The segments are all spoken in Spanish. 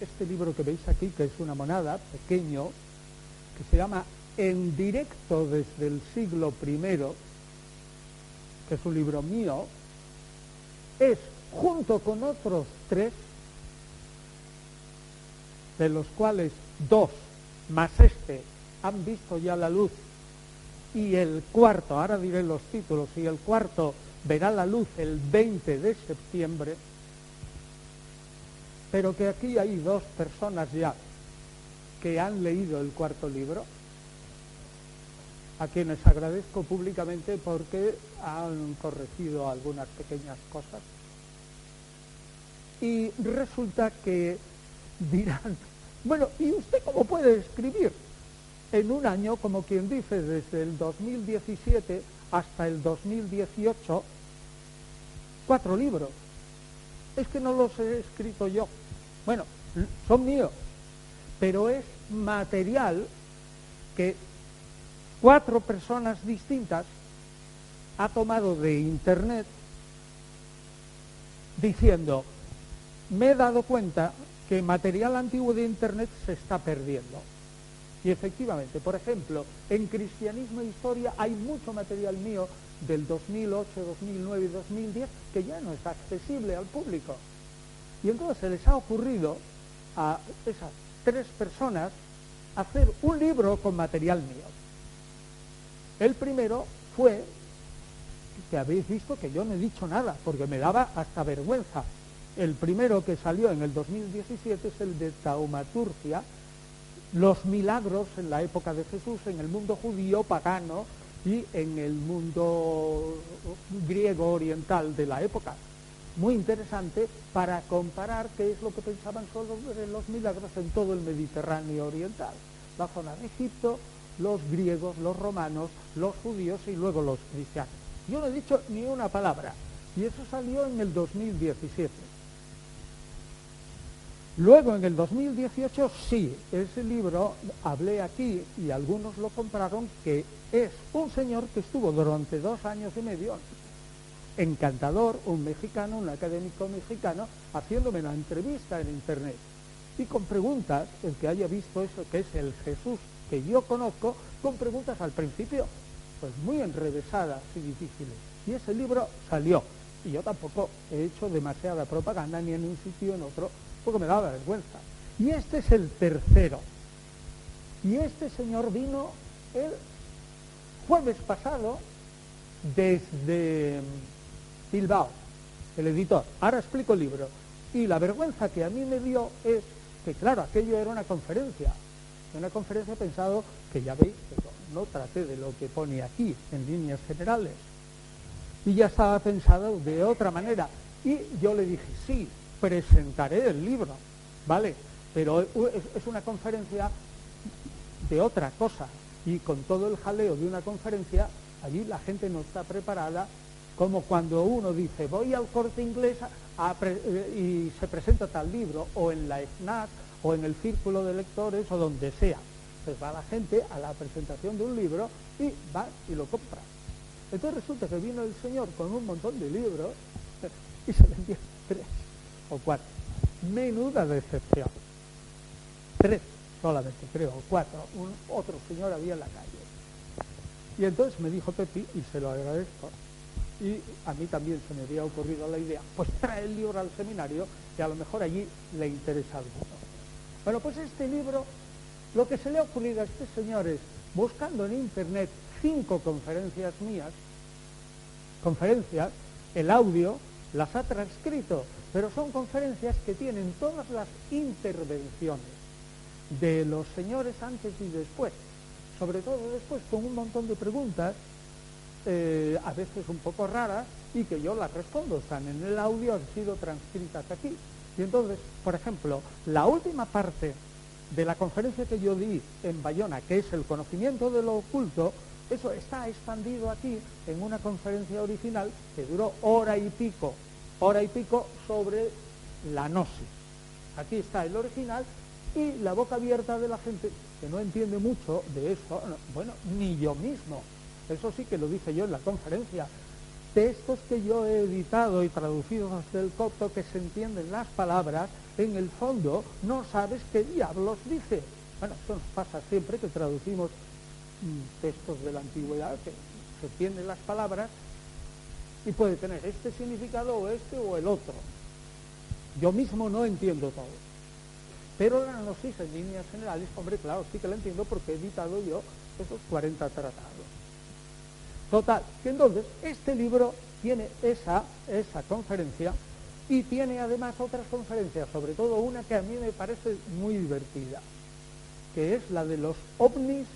este libro que veis aquí, que es una monada, pequeño, que se llama En directo desde el siglo I, que es un libro mío, es, junto con otros tres, de los cuales dos, más este, han visto ya la luz, y el cuarto, ahora diré los títulos, y el cuarto verá la luz el 20 de septiembre, pero que aquí hay dos personas ya que han leído el cuarto libro, a quienes agradezco públicamente porque han corregido algunas pequeñas cosas. Y resulta que dirán, bueno, ¿y usted cómo puede escribir? En un año, como quien dice, desde el 2017 hasta el 2018, cuatro libros es que no los he escrito yo. Bueno, son míos, pero es material que cuatro personas distintas ha tomado de Internet diciendo, me he dado cuenta que material antiguo de Internet se está perdiendo. Y efectivamente, por ejemplo, en Cristianismo e Historia hay mucho material mío del 2008, 2009 y 2010 que ya no es accesible al público. Y entonces se les ha ocurrido a esas tres personas hacer un libro con material mío. El primero fue, que habéis visto que yo no he dicho nada, porque me daba hasta vergüenza. El primero que salió en el 2017 es el de Taumaturgia, los milagros en la época de Jesús en el mundo judío pagano y en el mundo griego oriental de la época. Muy interesante para comparar qué es lo que pensaban sobre los milagros en todo el Mediterráneo oriental. La zona de Egipto, los griegos, los romanos, los judíos y luego los cristianos. Yo no he dicho ni una palabra y eso salió en el 2017. Luego, en el 2018, sí, ese libro, hablé aquí y algunos lo compraron, que es un señor que estuvo durante dos años y medio, encantador, un mexicano, un académico mexicano, haciéndome una entrevista en Internet. Y con preguntas, el que haya visto eso, que es el Jesús que yo conozco, con preguntas al principio, pues muy enrevesadas y difíciles. Y ese libro salió. Y yo tampoco he hecho demasiada propaganda ni en un sitio ni en otro porque me daba vergüenza. Y este es el tercero. Y este señor vino el jueves pasado desde Bilbao, el editor. Ahora explico el libro. Y la vergüenza que a mí me dio es que, claro, aquello era una conferencia. Una conferencia pensado que ya veis que no traté de lo que pone aquí en líneas generales. Y ya estaba pensado de otra manera. Y yo le dije, sí, presentaré el libro, ¿vale? Pero es una conferencia de otra cosa. Y con todo el jaleo de una conferencia, allí la gente no está preparada, como cuando uno dice, voy al corte inglés y se presenta tal libro, o en la FNAC, o en el círculo de lectores, o donde sea. Pues va la gente a la presentación de un libro y va y lo compra. Entonces resulta que vino el señor con un montón de libros y se vendió tres o cuatro. Menuda decepción. Tres solamente, creo, o cuatro. Un, otro señor había en la calle. Y entonces me dijo Pepi, y se lo agradezco, y a mí también se me había ocurrido la idea, pues trae el libro al seminario que a lo mejor allí le interesa algo. Bueno, pues este libro, lo que se le ha ocurrido a este señor es, buscando en internet cinco conferencias mías, conferencias, el audio las ha transcrito pero son conferencias que tienen todas las intervenciones de los señores antes y después, sobre todo después con un montón de preguntas, eh, a veces un poco raras, y que yo las respondo, están en el audio, han sido transcritas aquí. Y entonces, por ejemplo, la última parte de la conferencia que yo di en Bayona, que es el conocimiento de lo oculto, eso está expandido aquí en una conferencia original que duró hora y pico, hora y pico sobre la gnosis. Aquí está el original y la boca abierta de la gente que no entiende mucho de eso, bueno, ni yo mismo, eso sí que lo dije yo en la conferencia, textos que yo he editado y traducido desde el copto que se entienden las palabras, en el fondo no sabes qué diablos dice. Bueno, eso nos pasa siempre que traducimos mm, textos de la antigüedad, que se entienden las palabras y puede tener este significado o este o el otro. Yo mismo no entiendo todo. Pero la gnosis en líneas generales, hombre, claro, sí que la entiendo porque he editado yo esos 40 tratados. Total, que entonces este libro tiene esa, esa conferencia y tiene además otras conferencias, sobre todo una que a mí me parece muy divertida, que es la de los ovnis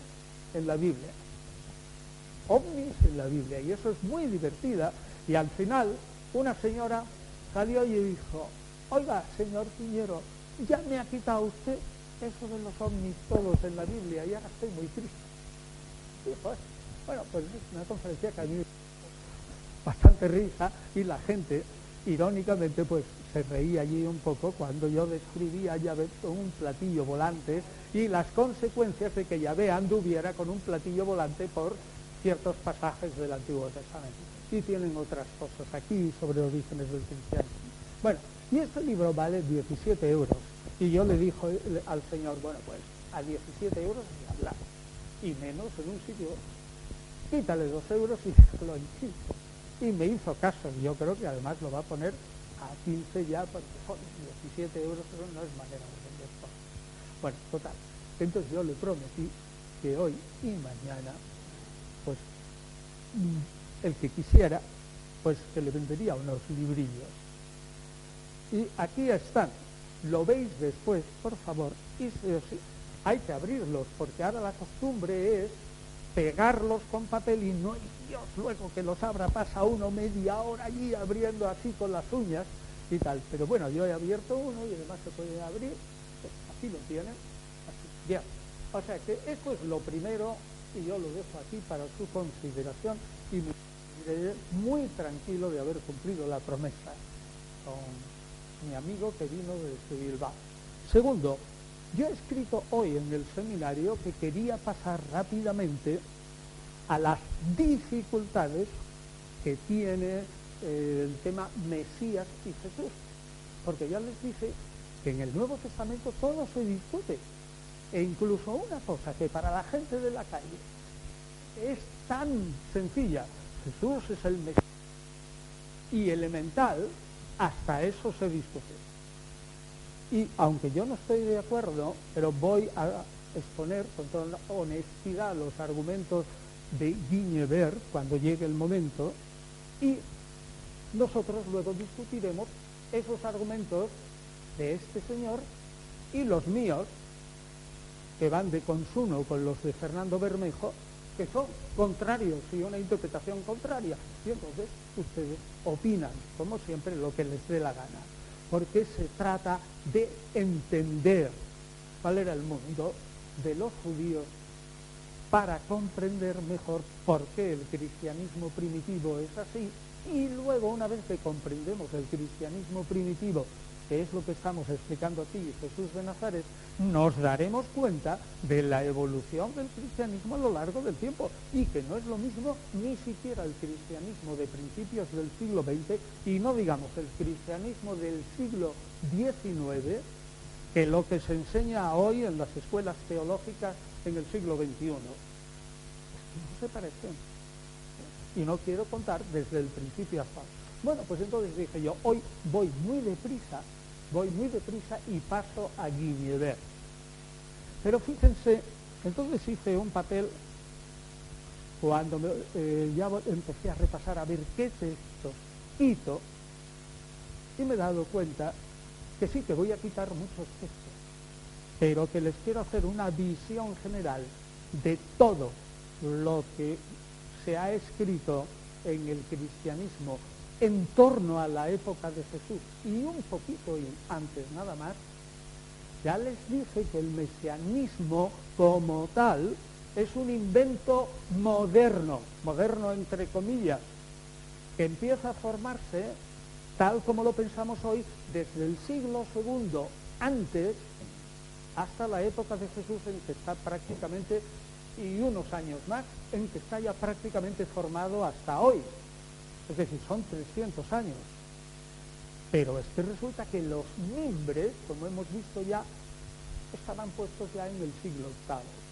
en la Biblia. Ovnis en la Biblia, y eso es muy divertida. Y al final una señora salió y dijo, oiga, señor Piñero, ya me ha quitado usted eso de los ovnis todos en la Biblia y ahora estoy muy triste. Pues, bueno, pues es una conferencia que a mí bastante risa y la gente, irónicamente, pues se reía allí un poco cuando yo describía a Yahvé con un platillo volante y las consecuencias de que Yahvé anduviera con un platillo volante por ciertos pasajes del Antiguo Testamento. Y tienen otras cosas aquí sobre orígenes del cristianismo. Bueno, y este libro vale 17 euros. Y yo le dijo al señor, bueno, pues a 17 euros y hablar. Y menos en un sitio quítale dos euros y en 15. Y me hizo caso, yo creo que además lo va a poner a 15 ya, porque 17 euros no es manera de vender todo. Bueno, total. Entonces yo le prometí que hoy y mañana, pues el que quisiera, pues que le vendería unos librillos. Y aquí están. Lo veis después, por favor, y hay que abrirlos, porque ahora la costumbre es pegarlos con papel y no hay Dios luego que los abra, pasa uno media hora allí abriendo así con las uñas y tal. Pero bueno, yo he abierto uno y además se puede abrir, pues así lo tienen, así, bien. O sea que esto es lo primero y yo lo dejo aquí para su consideración y muy tranquilo de haber cumplido la promesa con mi amigo que vino desde Bilbao. Segundo, yo he escrito hoy en el seminario que quería pasar rápidamente a las dificultades que tiene eh, el tema Mesías y Jesús. Porque ya les dije que en el Nuevo Testamento todo se discute. E incluso una cosa que para la gente de la calle es tan sencilla, Jesús es el Mesías y elemental, hasta eso se discute. Y aunque yo no estoy de acuerdo, pero voy a exponer con toda honestidad los argumentos de Guiñever cuando llegue el momento y nosotros luego discutiremos esos argumentos de este señor y los míos que van de consumo con los de Fernando Bermejo que son contrarios y una interpretación contraria. Y entonces ustedes opinan como siempre lo que les dé la gana. Porque se trata de entender cuál era el mundo de los judíos para comprender mejor por qué el cristianismo primitivo es así. Y luego una vez que comprendemos el cristianismo primitivo que es lo que estamos explicando aquí, Jesús de Nazaret, nos daremos cuenta de la evolución del cristianismo a lo largo del tiempo y que no es lo mismo ni siquiera el cristianismo de principios del siglo XX y no digamos el cristianismo del siglo XIX que lo que se enseña hoy en las escuelas teológicas en el siglo XXI. No se parecen. Y no quiero contar desde el principio hasta bueno, pues entonces dije yo, hoy voy muy deprisa voy muy deprisa y paso a Guiñever. Pero fíjense, entonces hice un papel cuando eh, ya empecé a repasar a ver qué texto quito y me he dado cuenta que sí, que voy a quitar muchos textos, pero que les quiero hacer una visión general de todo lo que se ha escrito en el cristianismo en torno a la época de Jesús y un poquito antes nada más, ya les dije que el mesianismo como tal es un invento moderno, moderno entre comillas, que empieza a formarse tal como lo pensamos hoy desde el siglo segundo antes hasta la época de Jesús en que está prácticamente y unos años más en que está ya prácticamente formado hasta hoy. Es decir, son 300 años. Pero es que resulta que los mimbres, como hemos visto ya, estaban puestos ya en el siglo VIII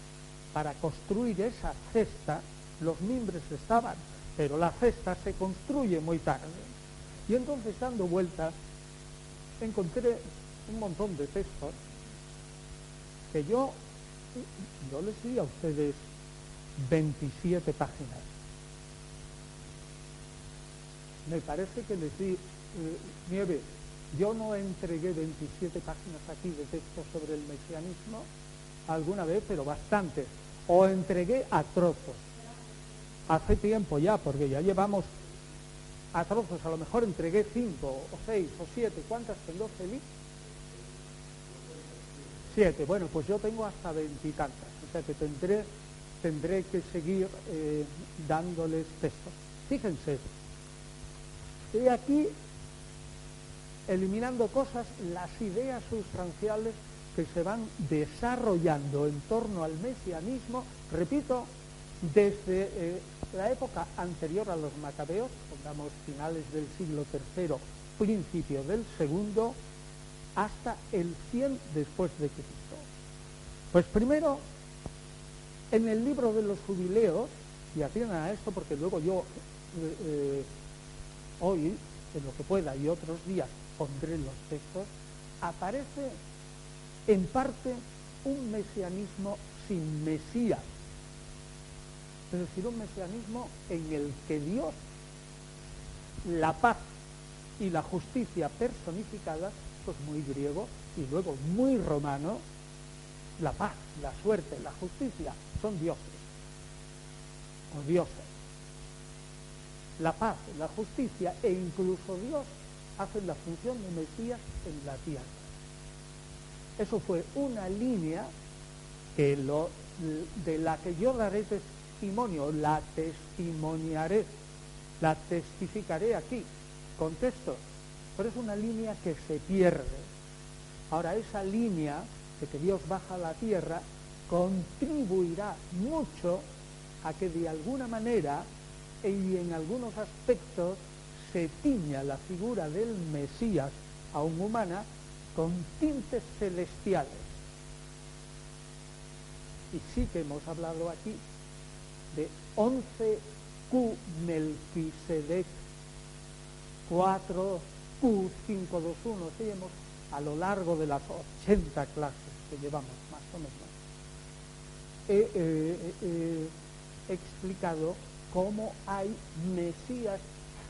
para construir esa cesta, los mimbres estaban, pero la cesta se construye muy tarde. Y entonces dando vueltas, encontré un montón de textos que yo, yo les di a ustedes 27 páginas. Me parece que di, eh, Nieve, yo no entregué 27 páginas aquí de textos sobre el mesianismo alguna vez, pero bastante o entregué a trozos. Hace tiempo ya, porque ya llevamos a trozos, a lo mejor entregué cinco o seis o siete. ¿Cuántas tengo, Felipe? Siete. Bueno, pues yo tengo hasta veintitantas. O sea que tendré, tendré que seguir eh, dándoles textos. Fíjense, estoy aquí eliminando cosas, las ideas sustanciales que se van desarrollando en torno al mesianismo, repito, desde eh, la época anterior a los macabeos, pongamos finales del siglo III, principio del segundo, hasta el 100 después de Cristo. Pues primero, en el libro de los jubileos, y atiendan a esto porque luego yo eh, eh, hoy, en lo que pueda y otros días, pondré los textos, aparece en parte un mesianismo sin Mesías, es decir, un mesianismo en el que Dios, la paz y la justicia personificadas, pues muy griego y luego muy romano, la paz, la suerte, la justicia, son dioses o dioses. La paz, la justicia e incluso Dios hacen la función de Mesías en la tierra. Eso fue una línea que lo, de la que yo daré testimonio, la testimoniaré, la testificaré aquí, con texto, pero es una línea que se pierde. Ahora, esa línea de que Dios baja a la tierra contribuirá mucho a que de alguna manera y en algunos aspectos se tiña la figura del Mesías aún humana con tintes celestiales. Y sí que hemos hablado aquí de 11 Q Melquisedec, 4 Q521, sí, hemos a lo largo de las 80 clases que llevamos más o menos, he explicado cómo hay mesías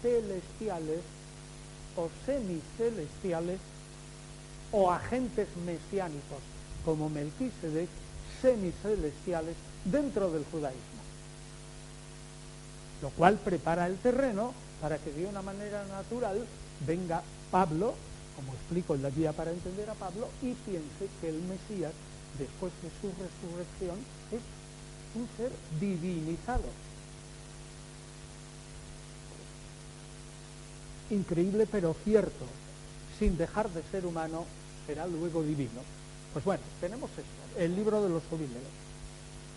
celestiales o semicelestiales o agentes mesiánicos como Melquisedec, semicelestiales dentro del judaísmo. Lo cual prepara el terreno para que de una manera natural venga Pablo, como explico en la guía para entender a Pablo, y piense que el Mesías, después de su resurrección, es un ser divinizado. Increíble pero cierto, sin dejar de ser humano será luego divino. Pues bueno, tenemos esto, el libro de los jubileos.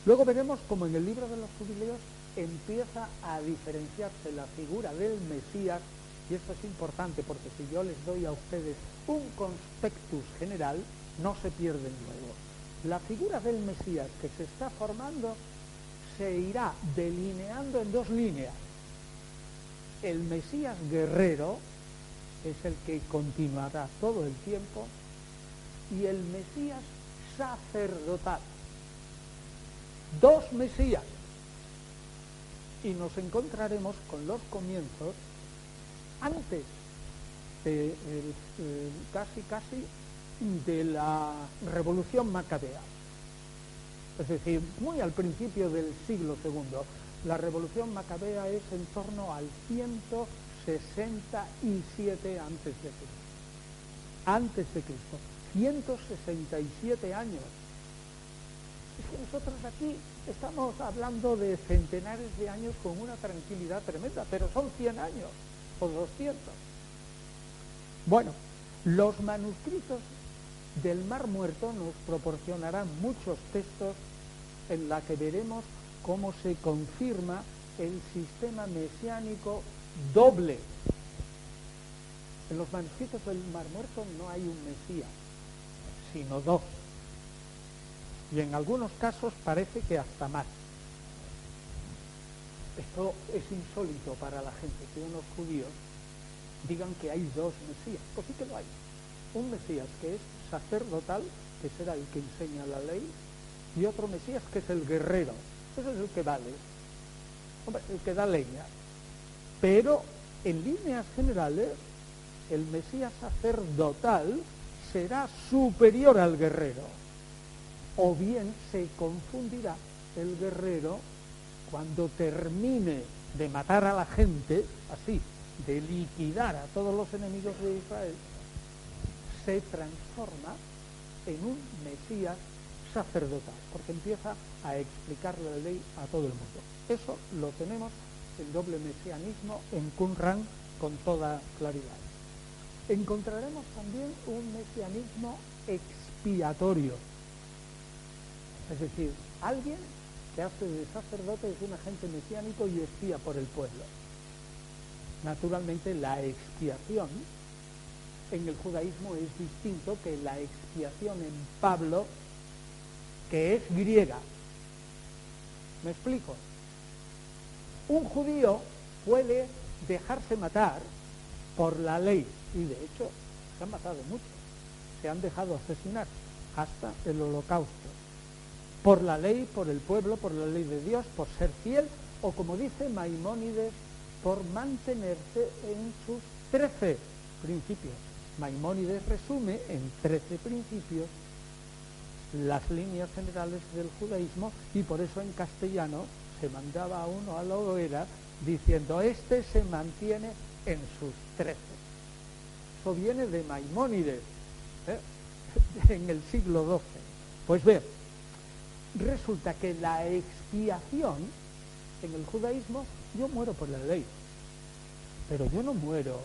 Luego veremos como en el libro de los jubileos empieza a diferenciarse la figura del Mesías, y esto es importante porque si yo les doy a ustedes un conspectus general, no se pierden luego. La figura del Mesías que se está formando se irá delineando en dos líneas. El Mesías guerrero es el que continuará todo el tiempo y el Mesías sacerdotal. Dos Mesías. Y nos encontraremos con los comienzos antes de casi casi de la revolución macabea. Es decir, muy al principio del siglo II. La revolución macabea es en torno al 100 167 antes de Cristo. Antes de Cristo. 167 años. Es que nosotros aquí estamos hablando de centenares de años con una tranquilidad tremenda, pero son 100 años o 200. Bueno, los manuscritos del Mar Muerto nos proporcionarán muchos textos en la que veremos cómo se confirma el sistema mesiánico doble. En los manuscritos del Mar Muerto no hay un Mesías, sino dos. Y en algunos casos parece que hasta más. Esto es insólito para la gente, que unos judíos digan que hay dos Mesías. Pues sí que lo hay. Un Mesías que es sacerdotal, que será el que enseña la ley, y otro Mesías que es el guerrero. Ese es el que vale. El que da leña. Pero en líneas generales, el Mesías sacerdotal será superior al guerrero. O bien se confundirá el guerrero cuando termine de matar a la gente, así, de liquidar a todos los enemigos de Israel, se transforma en un Mesías sacerdotal, porque empieza a explicar la ley a todo el mundo. Eso lo tenemos, el doble mesianismo, en Qumran con toda claridad. Encontraremos también un mesianismo expiatorio, es decir, alguien que hace de sacerdote es un agente mesiánico y espía por el pueblo. Naturalmente la expiación en el judaísmo es distinto que la expiación en Pablo, que es griega. ¿Me explico? Un judío puede dejarse matar por la ley, y de hecho se han matado muchos, se han dejado asesinar hasta el holocausto, por la ley, por el pueblo, por la ley de Dios, por ser fiel, o como dice Maimónides, por mantenerse en sus trece principios. Maimónides resume en trece principios las líneas generales del judaísmo y por eso en castellano se mandaba a uno a la hoguera diciendo, este se mantiene en sus trece. Eso viene de Maimónides, ¿eh? en el siglo XII. Pues ver, resulta que la expiación en el judaísmo yo muero por la ley, pero yo no muero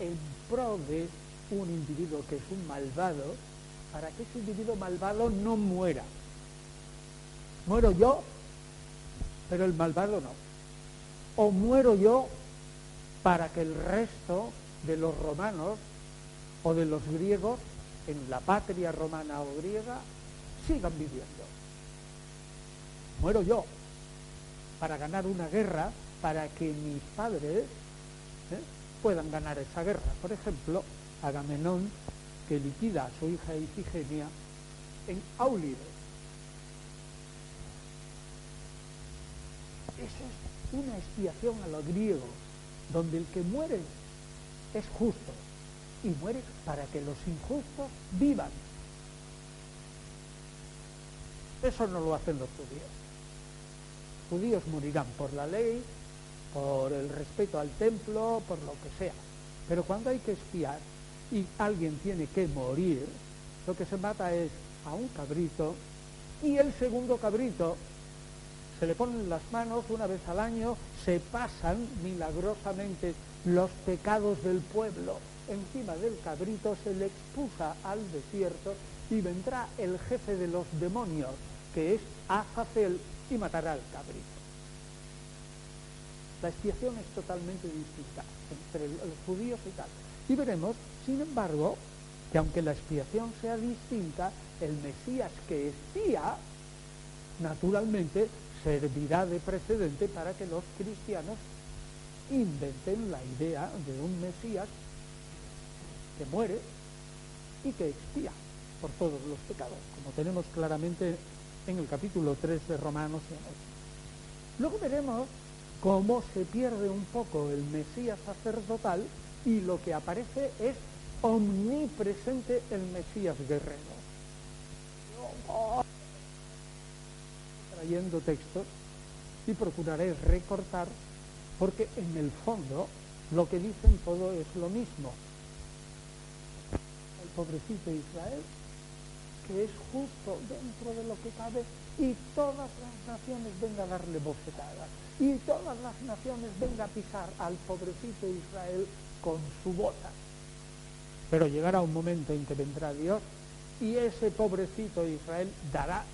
en pro de un individuo que es un malvado para que ese individuo malvado no muera. Muero yo, pero el malvado no. O muero yo para que el resto de los romanos o de los griegos en la patria romana o griega sigan viviendo. Muero yo, para ganar una guerra para que mis padres ¿eh? puedan ganar esa guerra. Por ejemplo, Agamenón, que liquida a su hija Ifigenia en Aulide. Esa es una expiación a los griegos, donde el que muere es justo y muere para que los injustos vivan. Eso no lo hacen los judíos judíos morirán por la ley, por el respeto al templo, por lo que sea. Pero cuando hay que espiar y alguien tiene que morir, lo que se mata es a un cabrito y el segundo cabrito se le ponen las manos una vez al año, se pasan milagrosamente los pecados del pueblo. Encima del cabrito se le expusa al desierto y vendrá el jefe de los demonios, que es Azazel, y matará al cabrito. La expiación es totalmente distinta entre los judíos y tal. Y veremos, sin embargo, que aunque la expiación sea distinta, el Mesías que espía, naturalmente, servirá de precedente para que los cristianos inventen la idea de un Mesías que muere y que expía por todos los pecados, como tenemos claramente en el capítulo 3 de Romanos. Luego veremos cómo se pierde un poco el Mesías sacerdotal y lo que aparece es omnipresente el Mesías guerrero. Trayendo textos y procuraré recortar porque en el fondo lo que dicen todo es lo mismo. El pobrecito Israel, que es justo dentro de lo que cabe, y todas las naciones vengan a darle bofetadas, y todas las naciones vengan a pisar al pobrecito Israel con su bota. Pero llegará un momento en que vendrá Dios y ese pobrecito Israel dará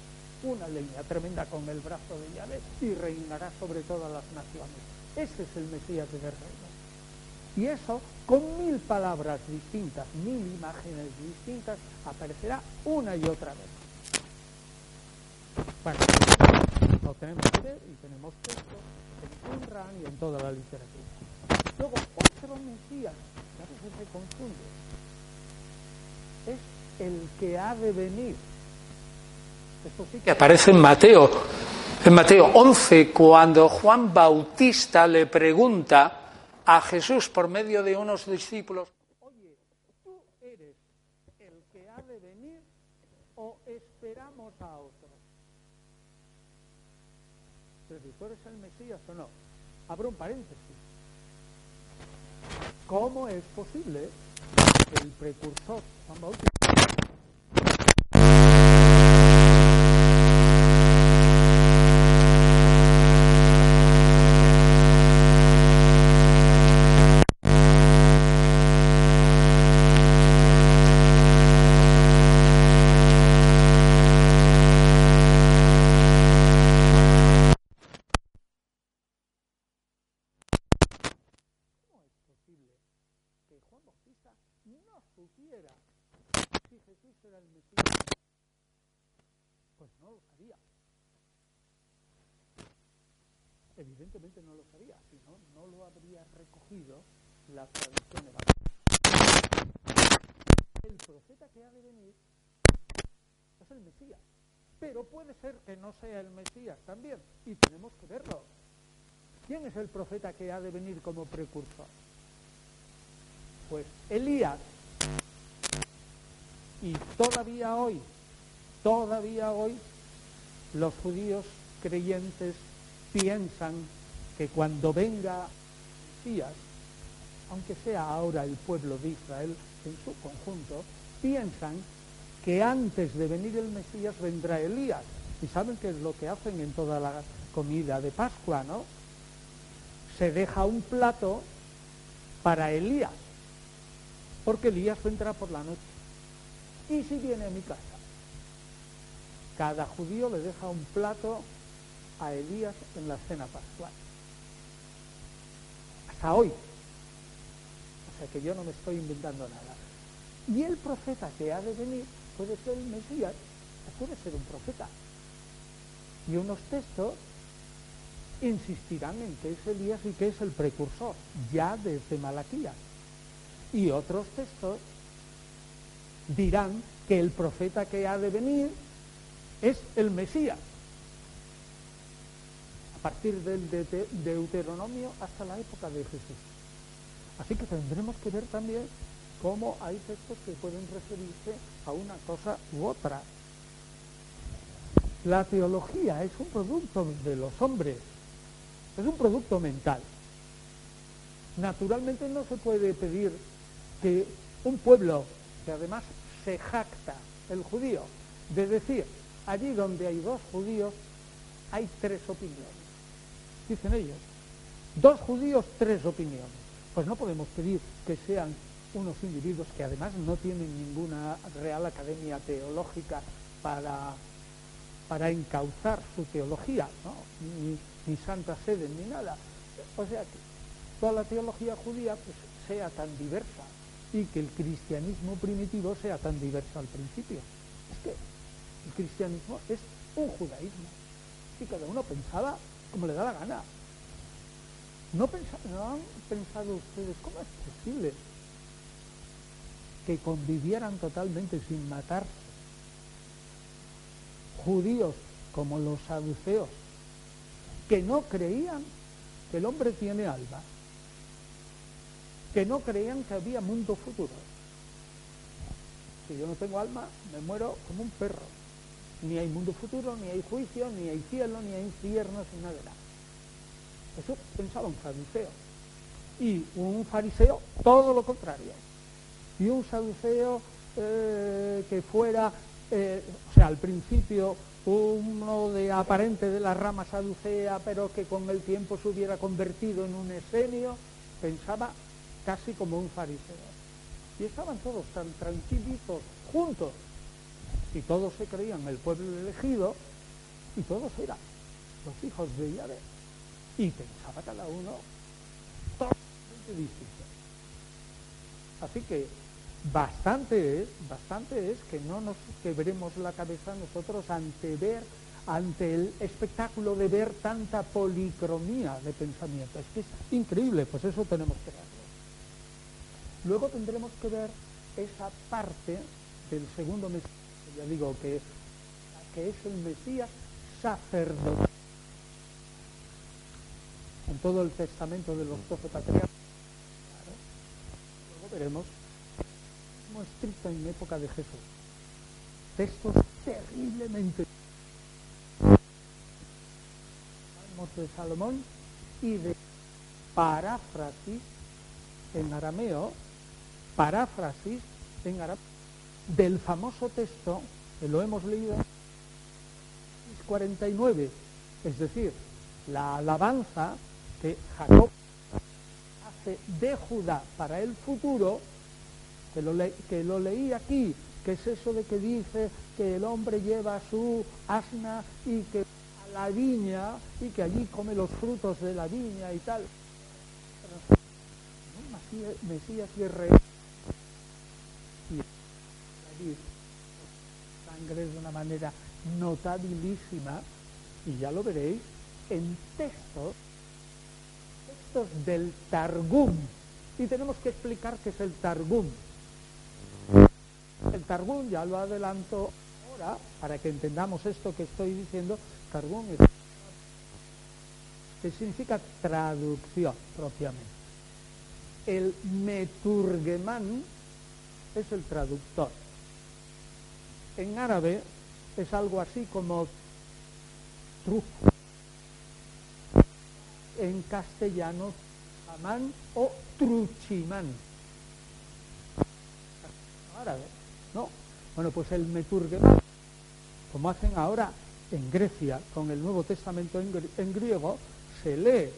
una leña tremenda con el brazo de Yahvé y reinará sobre todas las naciones. Ese es el Mesías de guerreros. Y eso, con mil palabras distintas, mil imágenes distintas, aparecerá una y otra vez. Bueno, lo tenemos que y tenemos textos en Qumran y en toda la literatura. Luego, Mesías, se confunde, es el que ha de venir. Esto sí que aparece en Mateo, en Mateo 11, cuando Juan Bautista le pregunta a Jesús por medio de unos discípulos, oye, ¿tú eres el que ha de venir o esperamos a otro? Pero si tú eres el Mesías o no. Abro un paréntesis. ¿Cómo es posible que el precursor Juan Bautista evidentemente no lo sabía, si no, no lo habría recogido la tradición evangélica. El profeta que ha de venir es el Mesías, pero puede ser que no sea el Mesías también, y tenemos que verlo. ¿Quién es el profeta que ha de venir como precursor? Pues Elías. Y todavía hoy, todavía hoy, los judíos creyentes piensan que cuando venga Mesías, aunque sea ahora el pueblo de Israel en su conjunto, piensan que antes de venir el Mesías vendrá Elías. Y saben qué es lo que hacen en toda la comida de Pascua, ¿no? Se deja un plato para Elías, porque Elías vendrá por la noche. ¿Y si viene a mi casa? Cada judío le deja un plato a Elías en la cena pascual. Hasta hoy. O sea que yo no me estoy inventando nada. Y el profeta que ha de venir puede ser el Mesías puede ser un profeta. Y unos textos insistirán en que es Elías y que es el precursor, ya desde Malaquías. Y otros textos dirán que el profeta que ha de venir es el Mesías a partir del Deuteronomio hasta la época de Jesús. Así que tendremos que ver también cómo hay textos que pueden referirse a una cosa u otra. La teología es un producto de los hombres, es un producto mental. Naturalmente no se puede pedir que un pueblo que además se jacta, el judío, de decir, allí donde hay dos judíos hay tres opiniones dicen ellos. Dos judíos, tres opiniones. Pues no podemos pedir que sean unos individuos que además no tienen ninguna real academia teológica para, para encauzar su teología, ni, ni santa sede, ni nada. O sea que toda la teología judía pues, sea tan diversa y que el cristianismo primitivo sea tan diverso al principio. Es que el cristianismo es un judaísmo y cada uno pensaba como le da la gana. ¿No, han pensado ustedes cómo es posible que convivieran totalmente sin matarse judíos como los saduceos, que no creían que el hombre tiene alma, que no creían que había mundo futuro? Si yo no tengo alma, me muero como un perro. Ni hay mundo futuro, ni hay juicio, ni hay cielo, ni hay infierno, ni nada. Eso pensaba un saduceo. y un fariseo todo lo contrario. Y un saduceo eh, que fuera, eh, o sea, al principio uno de aparente de la rama saducea, pero que con el tiempo se hubiera convertido en un esenio, pensaba casi como un fariseo. Y estaban todos tan tranquilitos juntos. Y todos se creían el pueblo elegido y todos eran los hijos de Yahvé. Y pensaba cada uno totalmente distinto. Así que bastante es, bastante es que no nos quebremos la cabeza nosotros ante ver, ante el espectáculo de ver tanta policromía de pensamiento. Es que es increíble, pues eso tenemos que verlo. Luego tendremos que ver esa parte del segundo Mesías, ya digo que, que es el Mesías sacerdotal. En todo el testamento de los doce patriarcas. Luego veremos estricto en época de Jesús. Textos terriblemente de Salomón y de paráfrasis en arameo, paráfrasis en arameo del famoso texto que lo hemos leído en 49, es decir, la alabanza que Jacob hace de Judá para el futuro, que lo, que lo leí aquí, que es eso de que dice que el hombre lleva su asna y que a la viña y que allí come los frutos de la viña y tal. Mesías y rey. Sangre de una manera notabilísima y ya lo veréis en textos textos del Targum. Y tenemos que explicar qué es el Targum el Targum ya lo adelanto ahora para que entendamos esto que estoy diciendo Targum es que significa traducción propiamente el meturgemán es el traductor en árabe es algo así como truco. En castellano, amán o truchimán. Árabe, ¿no? Bueno, pues el meturgemán, como hacen ahora en Grecia con el Nuevo Testamento en, griego, se lee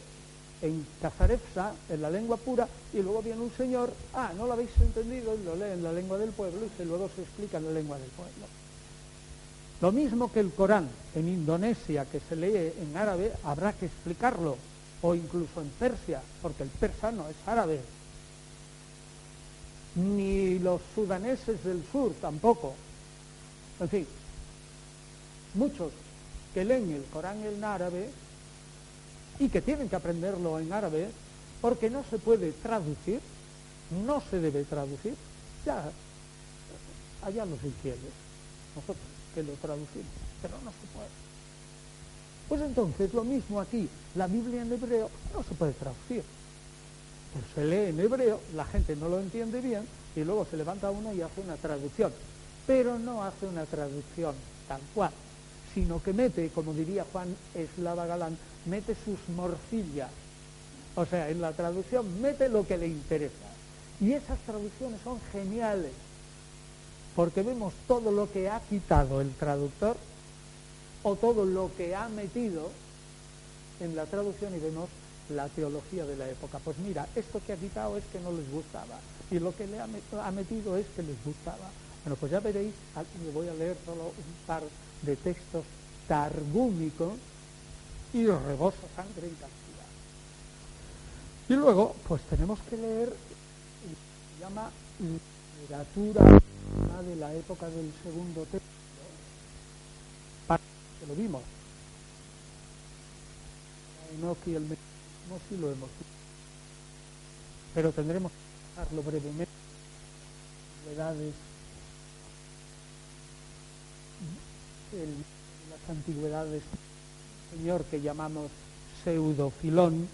en Cazarepsa, en la lengua pura, y luego viene un señor, ah, no lo habéis entendido, y lo lee en la lengua del pueblo, y se, luego se explica en la lengua del pueblo. Lo mismo que el Corán en Indonesia, que se lee en árabe, habrá que explicarlo, o incluso en Persia, porque el persa no es árabe. Ni los sudaneses del sur tampoco. En fin, muchos que leen el Corán en árabe y que tienen que aprenderlo en árabe, porque no se puede traducir, no se debe traducir, ya allá los infieles, nosotros que lo traducimos, pero no se puede. Pues entonces lo mismo aquí, la Biblia en hebreo no se puede traducir. Pues se lee en hebreo, la gente no lo entiende bien y luego se levanta uno y hace una traducción. Pero no hace una traducción tal cual, sino que mete, como diría Juan Eslava Galán, mete sus morcillas. O sea, en la traducción mete lo que le interesa. Y esas traducciones son geniales porque vemos todo lo que ha quitado el traductor o todo lo que ha metido en la traducción y vemos la teología de la época. Pues mira, esto que ha quitado es que no les gustaba y lo que le ha metido es que les gustaba. Bueno, pues ya veréis, me voy a leer solo un par de textos targúmicos y reboso sangre y cantidad. Y luego, pues tenemos que leer, se llama literatura de la época del segundo templo, que lo vimos. Enoch y el sí lo hemos. Pero tendremos que hablarlo brevemente. Antigüedades, las antigüedades, señor que llamamos pseudofilón,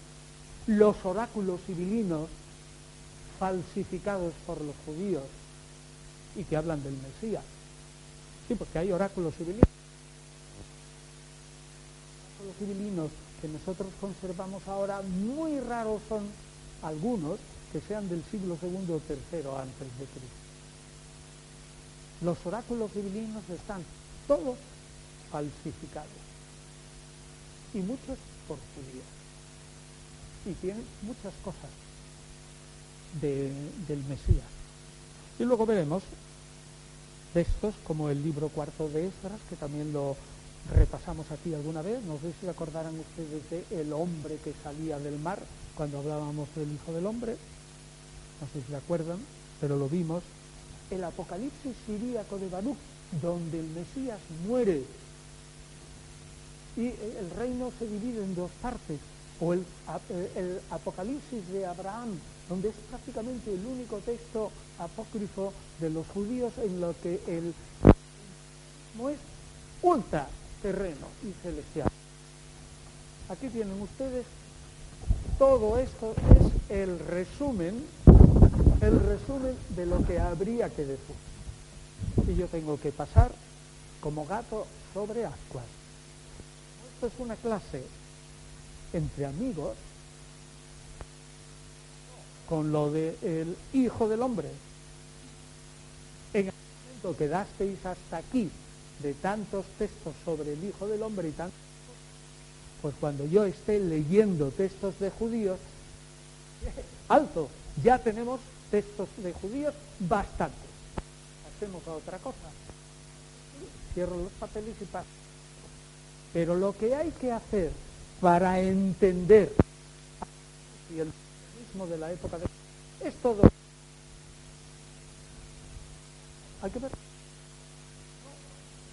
los oráculos civilinos falsificados por los judíos, y que hablan del Mesías. Sí, porque hay oráculos. Oráculos civilinos que nosotros conservamos ahora muy raros son algunos que sean del siglo segundo o tercero antes de Cristo. Los oráculos divinos están todos falsificados y muchos por judíos. Y tienen muchas cosas del Mesías. Y luego veremos textos como el libro cuarto de Esdras, que también lo repasamos aquí alguna vez. No sé si acordarán ustedes de el hombre que salía del mar cuando hablábamos del Hijo del Hombre. No sé si se acuerdan, pero lo vimos. El Apocalipsis siríaco de Baruch, donde el Mesías muere y el reino se divide en dos partes. O el, el Apocalipsis de Abraham, donde es prácticamente el único texto apócrifo de los judíos en lo que el no es ultra terreno y celestial. Aquí tienen ustedes todo esto es el resumen, el resumen de lo que habría que decir. Y yo tengo que pasar como gato sobre ascuas. Esto es una clase entre amigos con lo del Hijo del Hombre. En el momento que dasteis hasta aquí de tantos textos sobre el Hijo del Hombre y tantos, pues cuando yo esté leyendo textos de judíos, alto, ya tenemos textos de judíos bastantes. Hacemos a otra cosa. Cierro los papeles y paso. Pero lo que hay que hacer para entender y el de la época de... es todo. Hay que.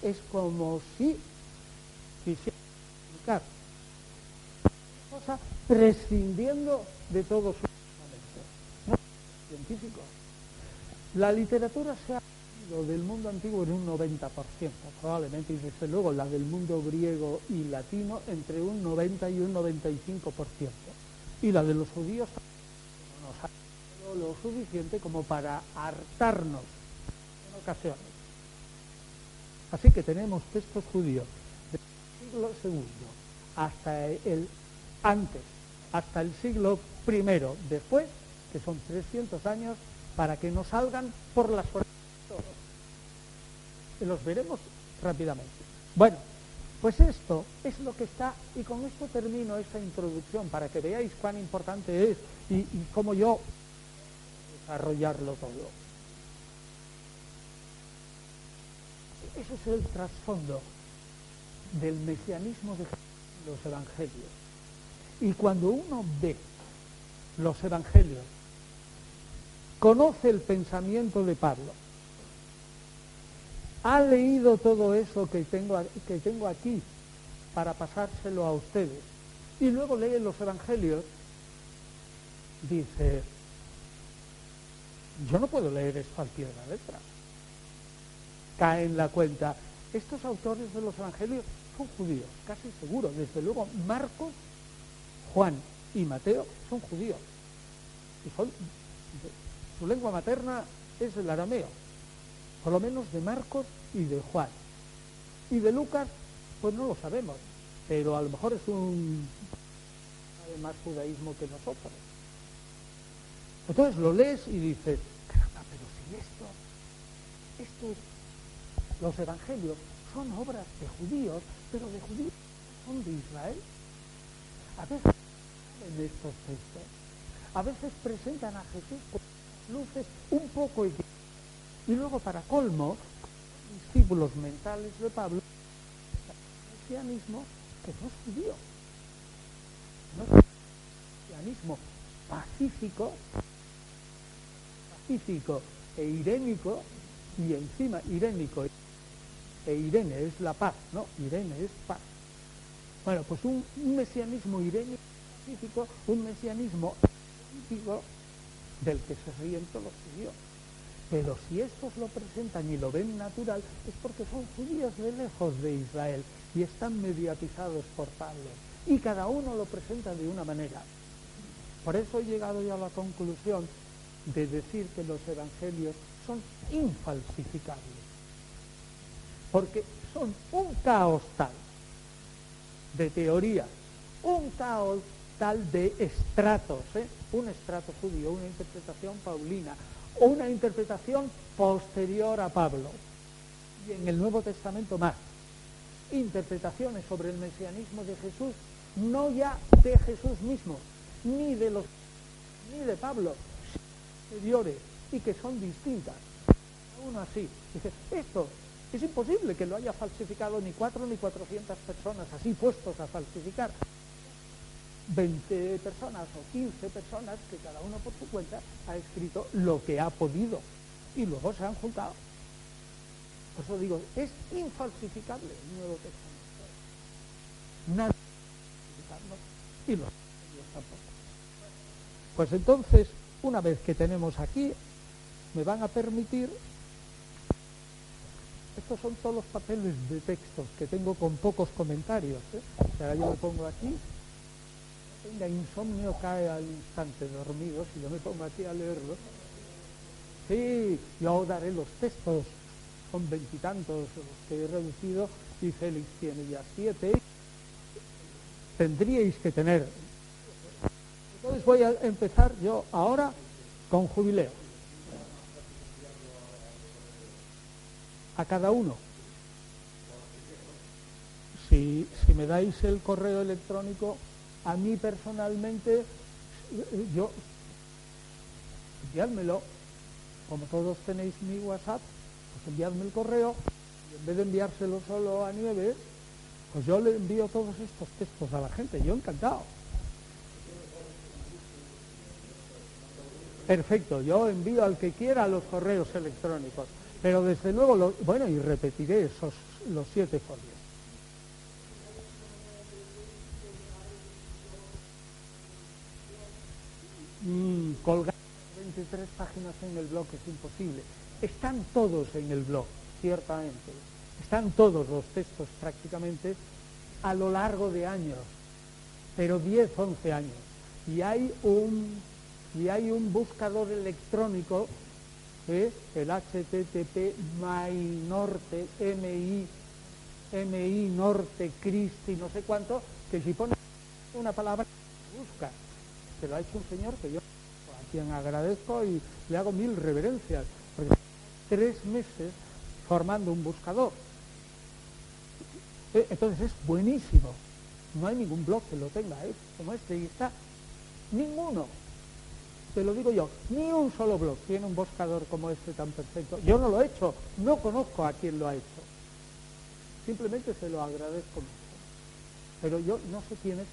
Es como si quisiera explicar cosa prescindiendo de todo su no científico. La literatura se ha ido del mundo antiguo en un 90%, probablemente, y desde luego la del mundo griego y latino entre un 90 y un 95%. Y la de los judíos lo suficiente como para hartarnos en ocasiones. Así que tenemos textos judíos del siglo segundo hasta el antes, hasta el siglo primero después, que son 300 años, para que nos salgan por las. Y los veremos rápidamente. Bueno, pues esto es lo que está, y con esto termino esta introducción para que veáis cuán importante es y, y cómo yo desarrollarlo todo. Ese es el trasfondo del mesianismo de los evangelios. Y cuando uno ve los evangelios, conoce el pensamiento de Pablo, ha leído todo eso que tengo, que tengo aquí para pasárselo a ustedes, y luego lee los evangelios, dice, yo no puedo leer esto al pie de la letra. Cae en la cuenta. Estos autores de los evangelios son judíos, casi seguro. Desde luego, Marcos, Juan y Mateo son judíos. Y son, su lengua materna es el arameo, por lo menos de Marcos y de Juan. Y de Lucas, pues no lo sabemos, pero a lo mejor es un más judaísmo que nosotros. Entonces lo lees y dices, caramba, pero si esto, estos, los evangelios son obras de judíos, pero de judíos son de Israel. A veces en estos textos, a veces presentan a Jesús con luces un poco y luego para colmo, discípulos mentales de Pablo, el cristianismo que no es judío, no es cristianismo pacífico, pacífico e irénico, y encima irénico e Irene es la paz, ¿no? Irene es paz. Bueno, pues un, mesianismo irénico, pacífico, un mesianismo pacífico del que se ríen todos los judíos. Pero si estos lo presentan y lo ven natural, es porque son judíos de lejos de Israel y están mediatizados por Pablo. Y cada uno lo presenta de una manera. Por eso he llegado ya a la conclusión de decir que los evangelios son infalsificables, porque son un caos tal de teoría, un caos tal de estratos, ¿eh? un estrato judío, una interpretación paulina, una interpretación posterior a Pablo. Y en el Nuevo Testamento más. Interpretaciones sobre el mesianismo de Jesús, no ya de Jesús mismo, ni de los ni de Pablo, posteriores, y que son distintas. Uno así. Dice, esto es imposible que lo haya falsificado ni cuatro ni cuatrocientas personas así puestos a falsificar. 20 personas o 15 personas que cada uno por su cuenta ha escrito lo que ha podido y luego se han juntado. Por eso digo, es infalsificable el Nuevo Testamento. Nadie y los tampoco. Pues entonces, una vez que tenemos aquí, me van a permitir estos son todos los papeles de textos que tengo con pocos comentarios. ¿eh? Ahora yo me pongo aquí, tenga insomnio, cae al instante dormido, si yo me pongo aquí a leerlo. Sí, yo daré los textos, son veintitantos los que he reducido y Félix tiene ya siete. Tendríais que tener. Entonces voy a empezar yo ahora con jubileo. A cada uno. Si, me dais el correo electrónico, a mí personalmente, yo, enviádmelo, como todos tenéis mi WhatsApp, pues enviadme el correo, y en vez de enviárselo solo a Nieves, pues yo le envío todos estos textos a la gente, yo encantado. Perfecto, yo envío al que quiera los correos electrónicos. Pero desde luego, bueno, y repetiré esos los siete folios. Mm, colgar 23 páginas en el blog es imposible. Están todos en el blog, ciertamente. Están todos los textos prácticamente a lo largo de años, pero 10, 11 años. Y hay un, y hay un buscador electrónico ¿eh? el HTTP MI Norte, MI, MI Norte, Cristi, no sé cuánto, que si pone una palabra, busca. Se lo ha hecho un señor que yo a quien agradezco y le hago mil reverencias, porque tres meses formando un buscador. Eh, entonces es buenísimo. No hay ningún blog que lo tenga, ¿eh? como este, y está ninguno te lo digo yo, ni un solo blog tiene un buscador como este tan perfecto. Yo no lo he hecho, no conozco a quien lo ha hecho. Simplemente se lo agradezco mucho. Pero yo no sé quién es,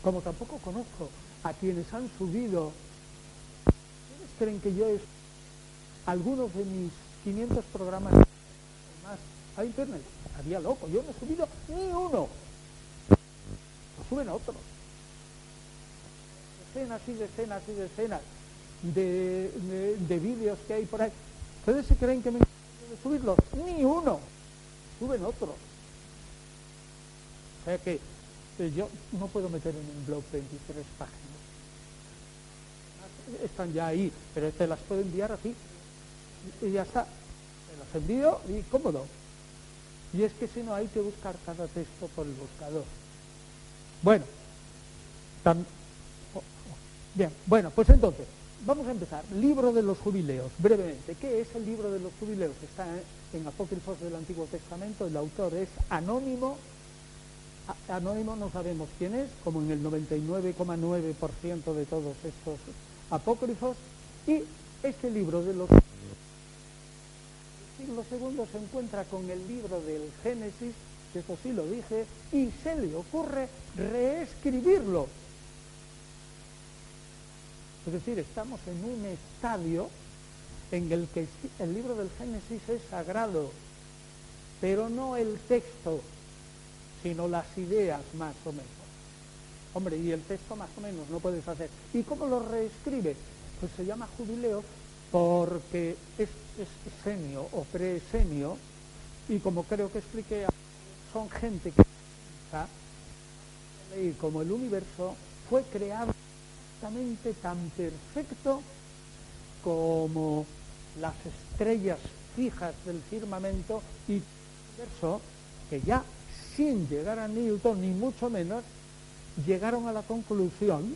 como tampoco conozco a quienes han subido. ¿Ustedes creen que yo es algunos de mis 500 programas más a internet? Había loco, yo no he subido ni uno. Lo suben otros decenas y decenas y decenas de, de, vídeos que hay por ahí. ¿Ustedes se creen que me de subirlos? Ni uno. Suben otros. O sea que eh, yo no puedo meter en un blog 23 páginas. Están ya ahí, pero te las puedo enviar así. Y ya está. Me las envío y cómodo. Y es que si no hay que buscar cada texto por el buscador. Bueno, tan, Bien, bueno, pues entonces, vamos a empezar. Libro de los jubileos, brevemente. ¿Qué es el libro de los jubileos? Está en Apócrifos del Antiguo Testamento, el autor es anónimo. Anónimo no sabemos quién es, como en el 99,9% de todos estos apócrifos. Y este libro de los siglo segundo se encuentra con el libro del Génesis, que eso sí lo dije, y se le ocurre reescribirlo es decir, estamos en un estadio en el que el libro del Génesis es sagrado, pero no el texto, sino las ideas más o menos. Hombre, y el texto más o menos no puedes hacer. ¿Y cómo lo reescribe? Pues se llama jubileo porque es, es senio o presenio, y como creo que expliqué, son gente que y como el universo fue creado tan perfecto como las estrellas fijas del firmamento y eso que ya sin llegar a Newton ni mucho menos llegaron a la conclusión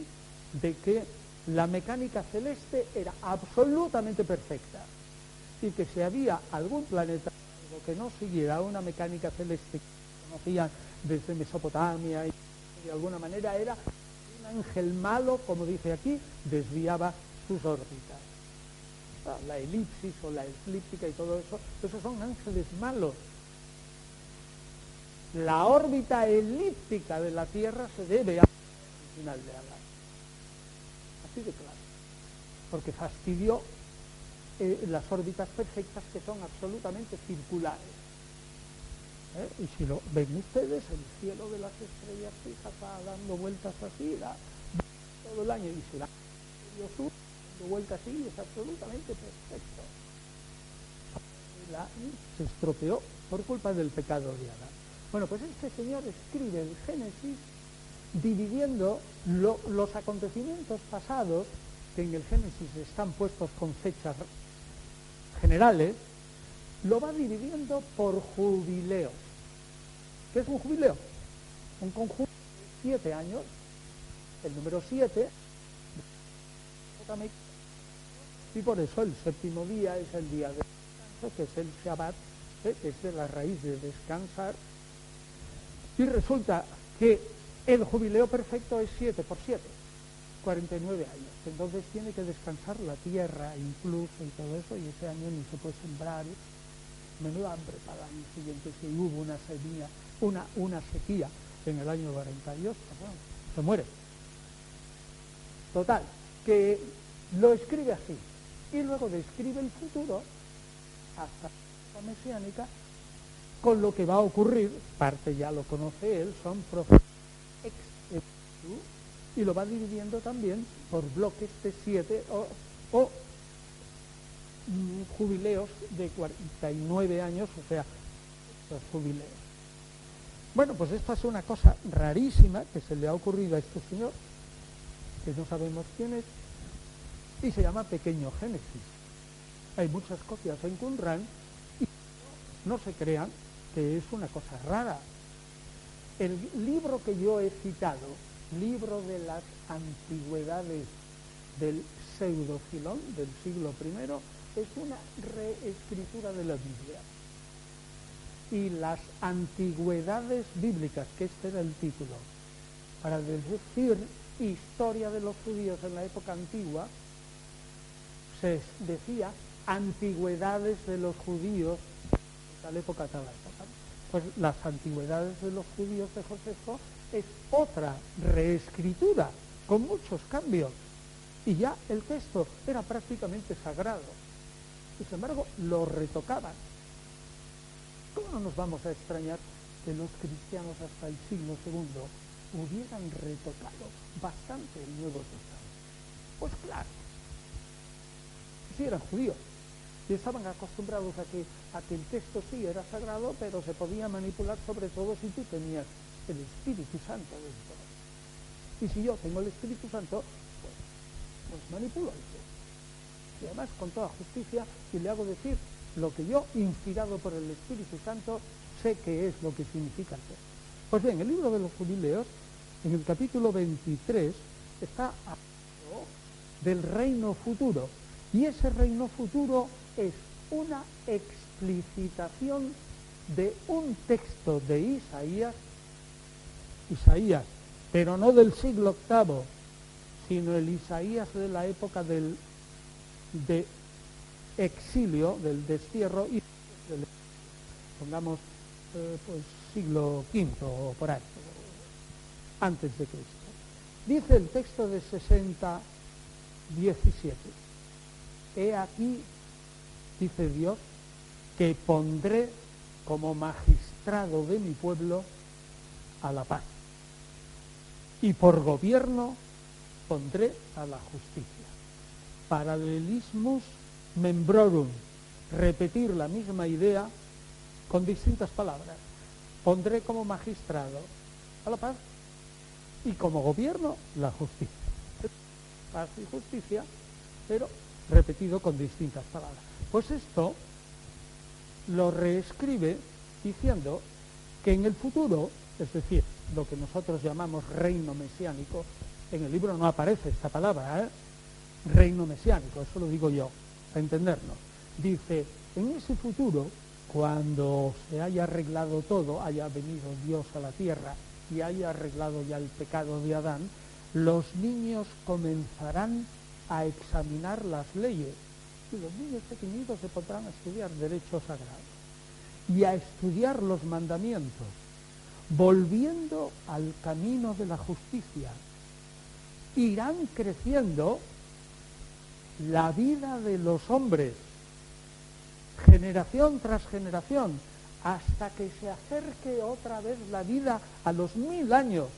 de que la mecánica celeste era absolutamente perfecta y que si había algún planeta que no siguiera una mecánica celeste que conocían desde Mesopotamia y de alguna manera era ángel malo, como dice aquí, desviaba sus órbitas. La elipsis o la eclíptica y todo eso, esos son ángeles malos. La órbita elíptica de la Tierra se debe a final de Alá. Así de claro. Porque fastidió eh, las órbitas perfectas que son absolutamente circulares. ¿Eh? Y si lo ven ustedes, el cielo de las estrellas fijas va dando vueltas así, da, todo el año, y si la sur dando vueltas así, es absolutamente perfecto. se estropeó por culpa del pecado de Adán. Bueno, pues este señor escribe el Génesis dividiendo los acontecimientos pasados, que en el Génesis están puestos con fechas generales, lo va dividiendo por jubileos. ¿Qué es un jubileo? Un conjunto de siete años. El número siete. Y por eso el séptimo día es el día de descanso, que es el Shabbat, ¿eh? que es de la raíz de descansar. Y resulta que el jubileo perfecto es 7 por 7, 49 años. Entonces tiene que descansar la tierra incluso y todo eso, y ese año ni se puede sembrar. Menudo hambre para el año siguiente si hubo una sequía, una, una sequía en el año 48, se muere. Total, que lo escribe así. Y luego describe el futuro hasta la mesiánica con lo que va a ocurrir, parte ya lo conoce él, son profetas y lo va dividiendo también por bloques de siete o, mm, jubileos de 49 años, o sea, los jubileos. Bueno, pues esta es una cosa rarísima que se le ha ocurrido a este señor, que no sabemos quién es, y se llama Pequeño Génesis. Hay muchas copias en Qumran y no se crean que es una cosa rara. El libro que yo he citado, libro de las antigüedades del pseudofilón del siglo I, es una reescritura de la Biblia. Y las antigüedades bíblicas, que este era el título, para decir historia de los judíos en la época antigua, se decía antigüedades de los judíos en la época tal época. Pues las antigüedades de los judíos de Josefo es otra reescritura con muchos cambios. Y ya el texto era prácticamente sagrado. Y sin embargo, lo retocaban. ¿Cómo no nos vamos a extrañar que los cristianos hasta el siglo II hubieran retocado bastante el Nuevo Testamento? Pues claro, sí eran judíos y estaban acostumbrados a que, a que el texto sí era sagrado, pero se podía manipular sobre todo si tú tenías el Espíritu Santo dentro. Y si yo tengo el Espíritu Santo, pues, pues manipulo el texto. Y además con toda justicia y le hago decir lo que yo, inspirado por el Espíritu Santo, sé que es lo que significa texto. Pues bien, el libro de los jubileos, en el capítulo 23, está hablando del reino futuro. Y ese reino futuro es una explicitación de un texto de Isaías, Isaías, pero no del siglo VIII, sino el Isaías de la época del de exilio, del destierro, y pongamos eh, pues, siglo V o por ahí, antes de Cristo. Dice el texto de 60, 17. He aquí dice Dios, que pondré como magistrado de mi pueblo a la paz. Y por gobierno pondré a la justicia. Paralelismus membrorum. Repetir la misma idea con distintas palabras. Pondré como magistrado a la paz y como gobierno la justicia. Paz y justicia, pero repetido con distintas palabras. Pues esto lo reescribe diciendo que en el futuro, es decir, lo que nosotros llamamos reino mesiánico, en el libro no aparece esta palabra, ¿eh? reino mesiánico, eso lo digo yo, para entendernos. Dice, en ese futuro, cuando se haya arreglado todo, haya venido Dios a la tierra y haya arreglado ya el pecado de Adán, los niños comenzarán a examinar las leyes y los niños pequeñitos se podrán estudiar derechos sagrados y a estudiar los mandamientos, volviendo al camino de la justicia. Irán creciendo la vida de los hombres, generación tras generación, hasta que se acerque otra vez la vida a los mil años.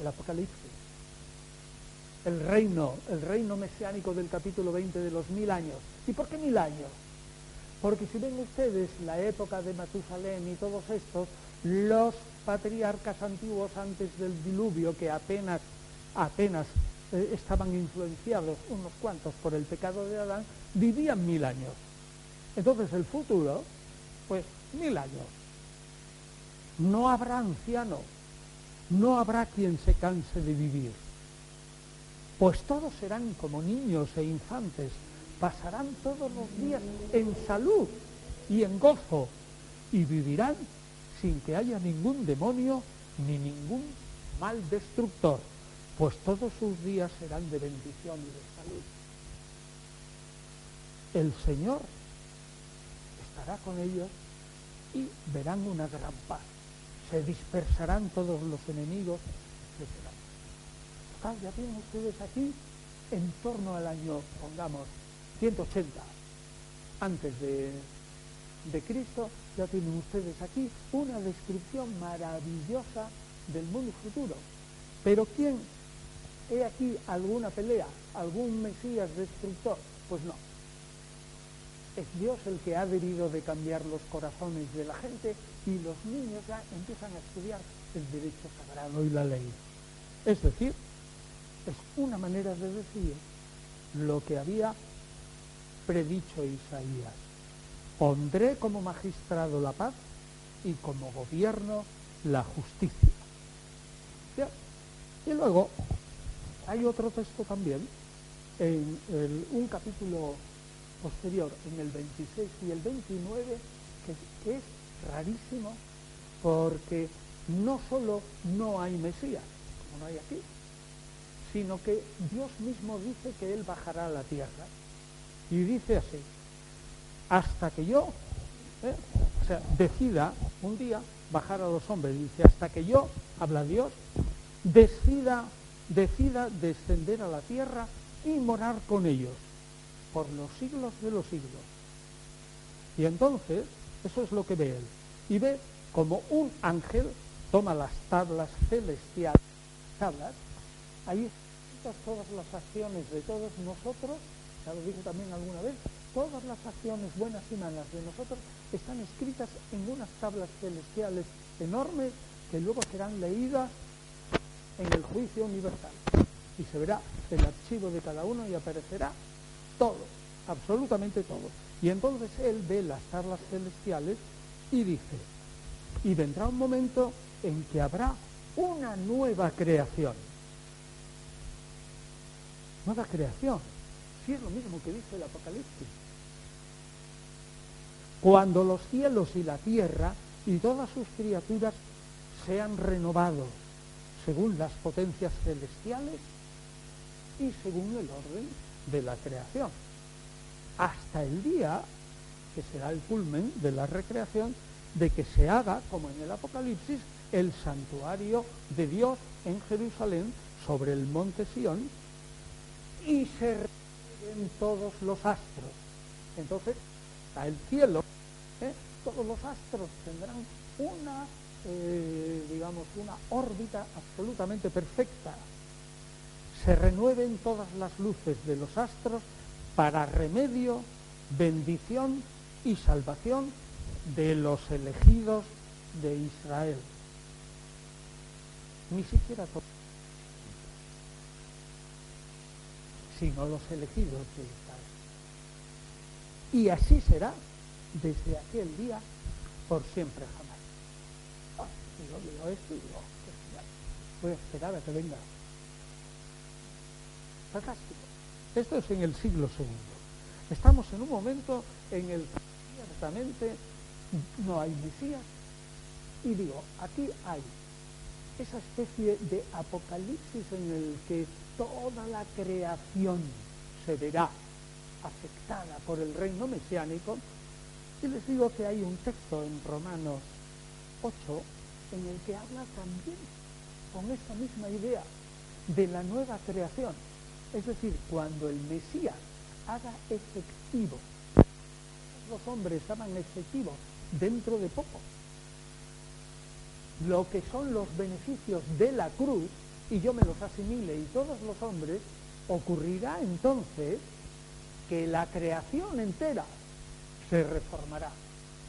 El Apocalipsis el reino, el reino mesiánico del capítulo 20 de los mil años. ¿Y por qué mil años? Porque si ven ustedes la época de Matusalén y todos estos, los patriarcas antiguos antes del diluvio, que apenas, apenas eh, estaban influenciados unos cuantos por el pecado de Adán, vivían mil años. Entonces el futuro, pues mil años. No habrá anciano, no habrá quien se canse de vivir pues todos serán como niños e infantes, pasarán todos los días en salud y en gozo, y vivirán sin que haya ningún demonio ni ningún mal destructor, pues todos sus días serán de bendición y de salud. El Señor estará con ellos y verán una gran paz. Se dispersarán todos los enemigos, etc ya tienen ustedes aquí en torno al año, pongamos, 180 antes de, de Cristo, ya tienen ustedes aquí una descripción maravillosa del mundo futuro. Pero ¿quién? ¿He aquí alguna pelea? ¿Algún Mesías destructor? Pues no. Es Dios el que ha debido de cambiar los corazones de la gente y los niños ya empiezan a estudiar el derecho sagrado y la ley. Es decir, es una manera de decir lo que había predicho Isaías. Pondré como magistrado la paz y como gobierno la justicia. Y luego hay otro texto también, en un capítulo posterior, en el 26 y el 29, que es rarísimo porque no solo no hay Mesías, como no hay aquí, sino que Dios mismo dice que Él bajará a la tierra. Y dice así, hasta que yo, ¿eh? o sea, decida un día bajar a los hombres, dice, hasta que yo, habla Dios, decida, decida descender a la tierra y morar con ellos por los siglos de los siglos. Y entonces, eso es lo que ve él. Y ve como un ángel toma las tablas celestiales, tablas, ahí todas las acciones de todos nosotros, ya lo dije también alguna vez, todas las acciones buenas y malas de nosotros están escritas en unas tablas celestiales enormes que luego serán leídas en el juicio universal. Y se verá el archivo de cada uno y aparecerá todo, absolutamente todo. Y entonces él ve las tablas celestiales y dice, y vendrá un momento en que habrá una nueva creación nueva creación. Si es lo mismo que dice el Apocalipsis. Cuando los cielos y la tierra y todas sus criaturas sean renovados según las potencias celestiales y según el orden de la creación. Hasta el día que será el culmen de la recreación de que se haga, como en el Apocalipsis, el santuario de Dios en Jerusalén sobre el monte Sión y se reúnen todos los astros. Entonces, a el cielo, ¿eh? todos los astros tendrán una, eh, digamos, una órbita absolutamente perfecta. Se renueven todas las luces de los astros para remedio, bendición y salvación de los elegidos de Israel. Ni siquiera sino los elegidos de Israel. Y así será desde aquel día por siempre jamás. Y yo digo esto y digo, voy a esperar a que venga. Fantástico. Esto es en el siglo segundo. Estamos en un momento en el que ciertamente no hay Mesías. Y digo, aquí hay esa especie de apocalipsis en el que toda la creación se verá afectada por el reino mesiánico. Y les digo que hay un texto en Romanos 8 en el que habla también con esa misma idea de la nueva creación. Es decir, cuando el Mesías haga efectivo, los hombres hagan efectivo dentro de poco, lo que son los beneficios de la cruz, y yo me los asimile y todos los hombres, ocurrirá entonces que la creación entera se reformará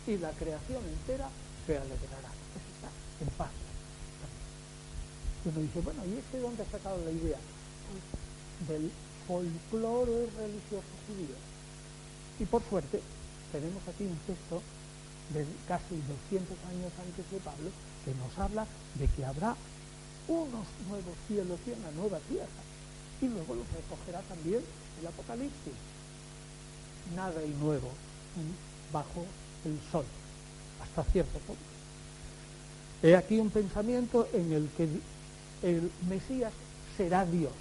y la creación entera se alegrará. En paz. Y uno dice, bueno, ¿y este dónde ha sacado la idea? Del folclore religioso judío. Y por suerte, tenemos aquí un texto de casi 200 años antes de Pablo que nos habla de que habrá unos nuevos cielos y una nueva tierra. Y luego los recogerá también el Apocalipsis. Nada y nuevo bajo el sol, hasta cierto punto. He aquí un pensamiento en el que el Mesías será Dios.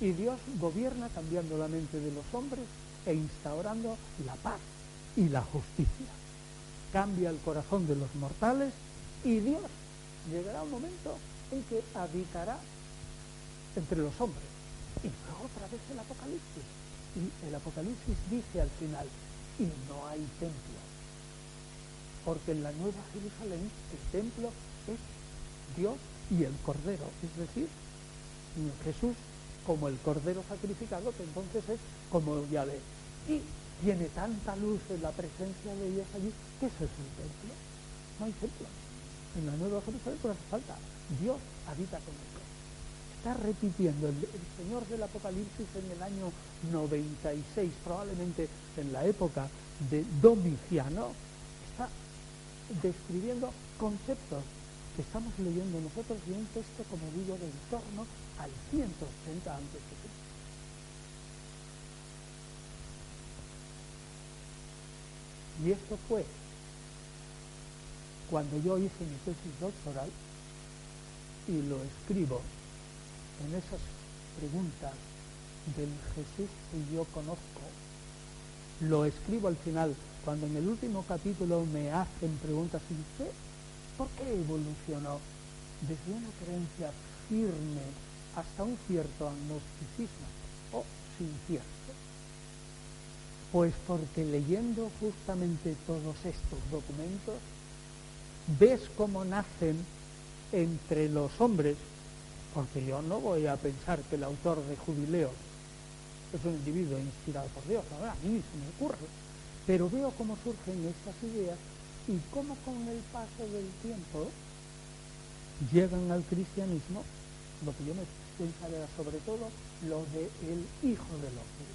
Y Dios gobierna cambiando la mente de los hombres e instaurando la paz y la justicia. Cambia el corazón de los mortales y Dios llegará un momento en que habitará entre los hombres. Y luego otra vez el Apocalipsis. Y el Apocalipsis dice al final, y no hay templo. Porque en la Nueva Jerusalén el templo es Dios y el Cordero, es decir, Jesús como el Cordero sacrificado, que entonces es como Yahvé. Y tiene tanta luz en la presencia de Dios allí, que ese es el templo. No hay templo. En la Nueva Jerusalén no hace falta. Dios habita con nosotros. Está repitiendo el, el, Señor del Apocalipsis en el año 96, probablemente en la época de Domiciano, describiendo conceptos que estamos leyendo nosotros y un texto, como digo, de en torno al 180 antes de Cristo. Y esto fue cuando yo hice mi tesis doctoral y lo escribo en esas preguntas del Jesús que yo conozco, lo escribo al final, cuando en el último capítulo me hacen preguntas y dice, ¿por qué evolucionó desde una creencia firme hasta un cierto agnosticismo o sin cierto? Pues porque leyendo justamente todos estos documentos, ves cómo nacen entre los hombres, porque yo no voy a pensar que el autor de Jubileo es un individuo inspirado por Dios, a mí se me ocurre, pero veo cómo surgen estas ideas y cómo con el paso del tiempo llegan al cristianismo, lo que yo me pensaría sobre todo lo de el Hijo del Hombre.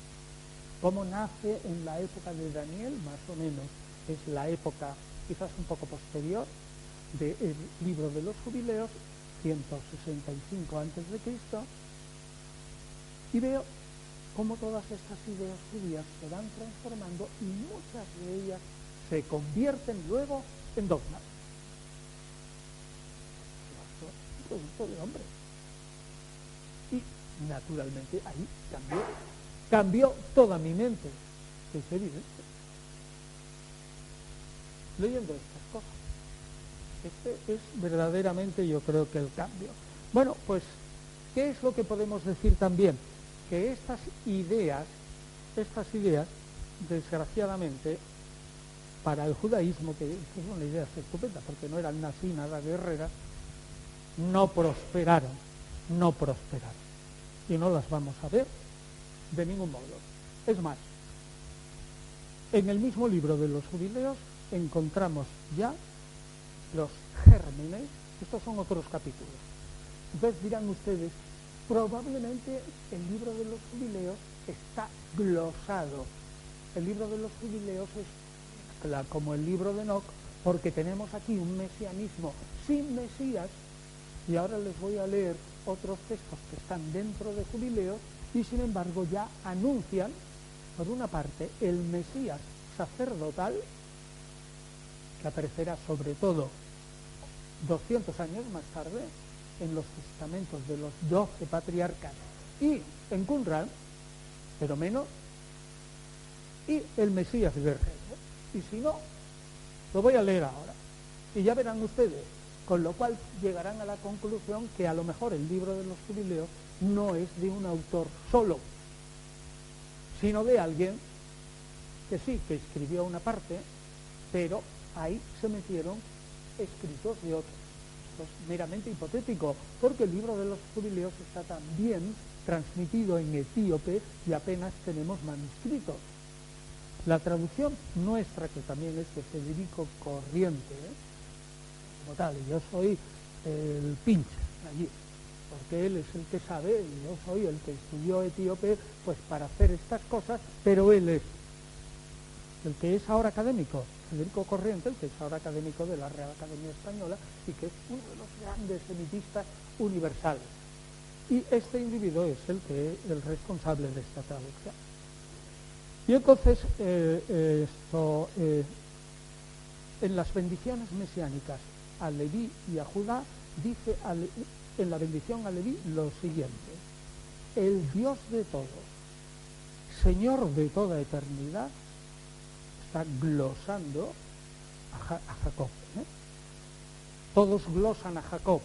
Cómo nace en la época de Daniel, más o menos, es la época quizás un poco posterior, del libro de los jubileos, 165 antes de Cristo, y veo cómo todas estas ideas judías se van transformando y muchas de ellas se convierten luego en dogmas. producto de hombre. Y naturalmente ahí cambió, cambió toda mi mente, es evidente. Leyendo estas cosas. Este es verdaderamente yo creo que el cambio. Bueno, pues, ¿qué es lo que podemos decir también? Que estas ideas, estas ideas, desgraciadamente, para el judaísmo, que es una idea estupenda, porque no eran nací nada guerreras, no prosperaron, no prosperaron. Y no las vamos a ver de ningún modo. Es más, en el mismo libro de los jubileos encontramos ya los gérmenes, estos son otros capítulos. Entonces dirán ustedes, probablemente el libro de los jubileos está glosado. El libro de los jubileos es como el libro de Enoch, porque tenemos aquí un mesianismo sin Mesías, y ahora les voy a leer otros textos que están dentro de jubileo y sin embargo ya anuncian, por una parte, el Mesías sacerdotal, que aparecerá sobre todo 200 años más tarde en los testamentos de los doce patriarcas y en Qumran, pero menos, y el Mesías guerrero. Y si no, lo voy a leer ahora. Y ya verán ustedes, con lo cual llegarán a la conclusión que a lo mejor el libro de los jubileos no es de un autor solo, sino de alguien que sí, que escribió una parte, pero ahí se metieron escritos de otros. Meramente hipotético, porque el libro de los jubileos está también transmitido en etíope y apenas tenemos manuscritos. La traducción nuestra, que también es de Federico Corriente, ¿eh? como tal, yo soy el pinche allí, porque él es el que sabe, y yo soy el que estudió etíope, pues para hacer estas cosas, pero él es el que es ahora académico, Federico Corriente, el que es ahora académico de la Real Academia Española y que es uno de los grandes semitistas universales. Y este individuo es el que es el responsable de esta traducción. Y entonces, eh, eh, esto, eh, en las bendiciones mesiánicas a Leví y a Judá, dice en la bendición a Leví lo siguiente, el Dios de todos, Señor de toda eternidad, está glosando a, Jacob. Todos glosan a Jacob,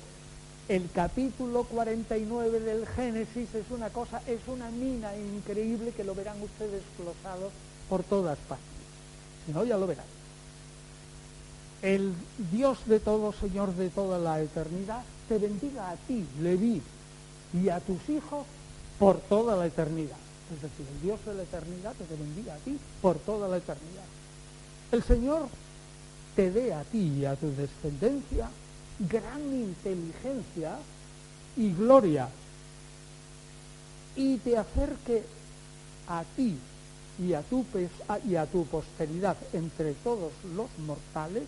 el capítulo 49 del Génesis es una cosa, es una mina increíble que lo verán ustedes glosado por todas partes. Si no, ya lo verán. El Dios de todo, Señor de toda la eternidad, te bendiga a ti, Leví, y a tus hijos por toda la eternidad. Es decir, el Dios de la eternidad te bendiga a ti por toda la eternidad. El Señor te dé a ti y a tu descendencia gran inteligencia y gloria y te acerque a ti y a tu, y a tu posteridad entre todos los mortales,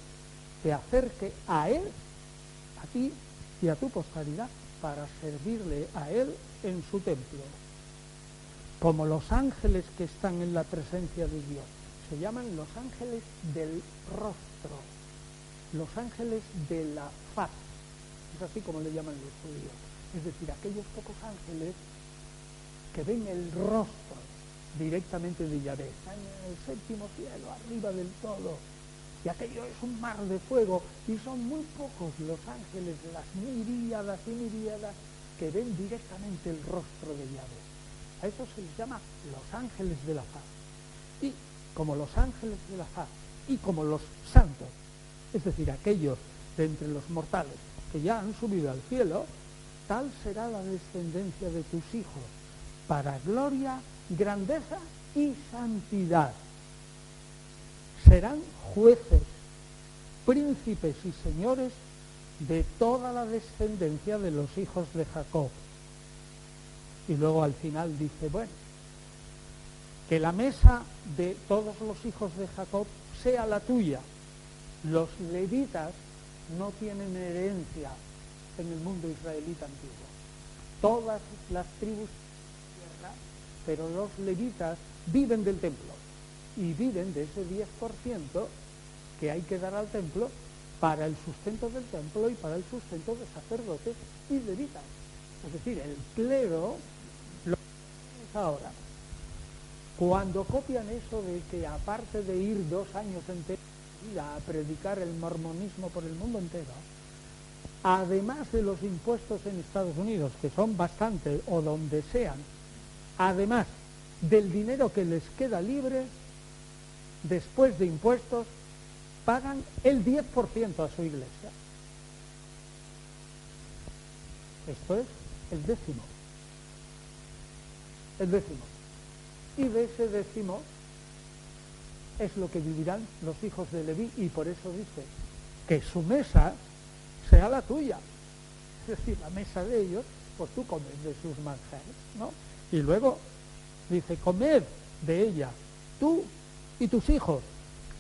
te acerque a Él, a ti y a tu posteridad, para servirle a Él en su templo. Como los ángeles que están en la presencia de Dios. Se llaman los ángeles del rostro los ángeles de la faz. Es así como le llaman los judíos. Es decir, aquellos pocos ángeles que ven el rostro directamente de Yahvé. Están en el séptimo cielo, arriba del todo. Y aquello es un mar de fuego. Y son muy pocos los ángeles, las miríadas y miríadas, que ven directamente el rostro de Yahvé. A eso se les llama los ángeles de la faz. Y como los ángeles de la faz y como los santos es decir, aquellos de entre los mortales que ya han subido al cielo, tal será la descendencia de tus hijos, para gloria, grandeza y santidad. Serán jueces, príncipes y señores de toda la descendencia de los hijos de Jacob. Y luego al final dice, bueno, que la mesa de todos los hijos de Jacob sea la tuya los levitas no tienen herencia en el mundo israelita antiguo. Todas las tribus pero los levitas viven del templo y viven de ese 10% que hay que dar al templo para el sustento del templo y para el sustento de sacerdotes y levitas. Es decir, el clero lo es ahora. Cuando copian eso de que aparte de ir dos años enteros a predicar el mormonismo por el mundo entero, además de los impuestos en Estados Unidos, que son bastante o donde sean, además del dinero que les queda libre, después de impuestos, pagan el 10% a su iglesia. Esto es el décimo. El décimo. Y de ese décimo es lo que vivirán los hijos de Leví y por eso dice que su mesa sea la tuya. Es decir, la mesa de ellos, pues tú comes de sus manjares, ¿no? Y luego dice, comed de ella, tú y tus hijos,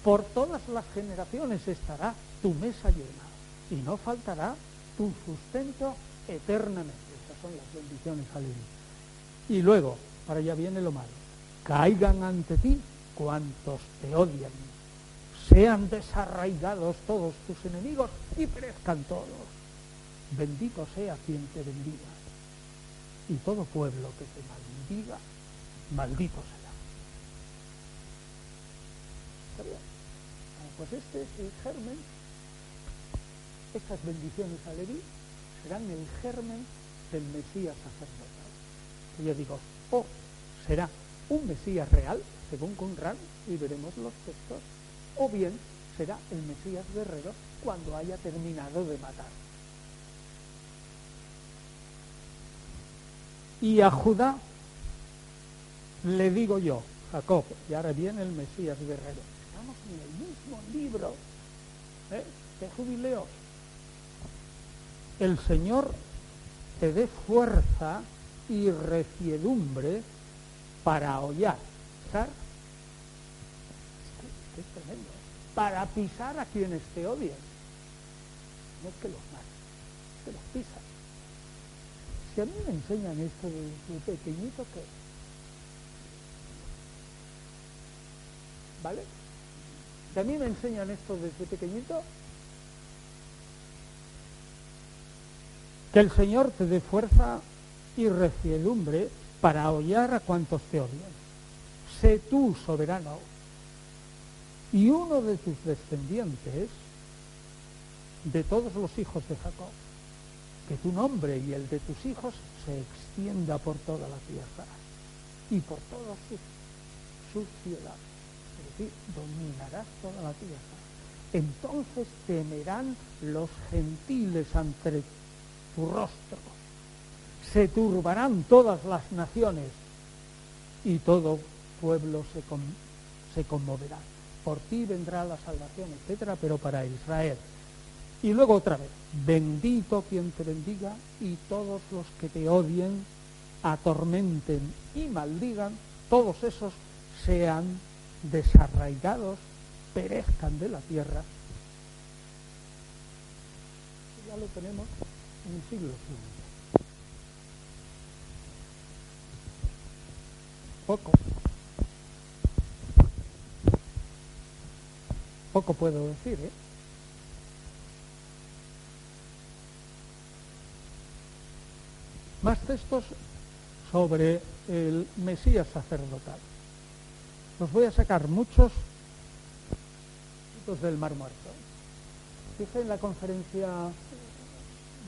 Por todas las generaciones estará tu mesa llena y no faltará tu sustento eternamente. Esas son las bendiciones, aleluya. Y luego, para allá viene lo malo, caigan ante ti cuantos te odian, sean desarraigados todos tus enemigos y perezcan todos. Bendito sea quien te bendiga. Y todo pueblo que te maldiga, maldito será. ¿Está bien? pues este es el germen, estas bendiciones a Leví serán el germen del Mesías sacerdotal. Y yo digo, o será un Mesías real, según Conrad, y veremos los textos, o bien será el Mesías guerrero cuando haya terminado de matar. Y a Judá le digo yo, Jacob, y ahora viene el Mesías guerrero, estamos en el mismo libro ¿eh? de jubileos. El Señor te dé fuerza y refiedumbre para hollar. Es tremendo. Para pisar a quienes te odian. No es que los maten, es que los pisan. Si a mí me enseñan esto de, pequeñito, ¿qué? ¿Vale? Si a mí me enseñan esto desde pequeñito, que el Señor te dé fuerza y refielumbre para hollar a cuantos te odian. Sé tú soberano y uno de tus descendientes, de todos los hijos de Jacob, que tu nombre y el de tus hijos se extienda por toda la tierra y por toda su, su ciudad. Es decir, dominarás toda la tierra. Entonces temerán los gentiles ante tu rostro. Se turbarán todas las naciones y todo pueblo se, se conmoverá. Por ti vendrá la salvación, etcétera, pero para Israel. Y luego otra vez, bendito quien te bendiga y todos los que te odien, atormenten y maldigan, todos esos sean desarraigados, perezcan de la tierra. Ya lo tenemos en el siglo II. Poco. Poco puedo decir, ¿eh? Más textos sobre el Mesías sacerdotal. Los voy a sacar muchos del Mar Muerto. Dije en la conferencia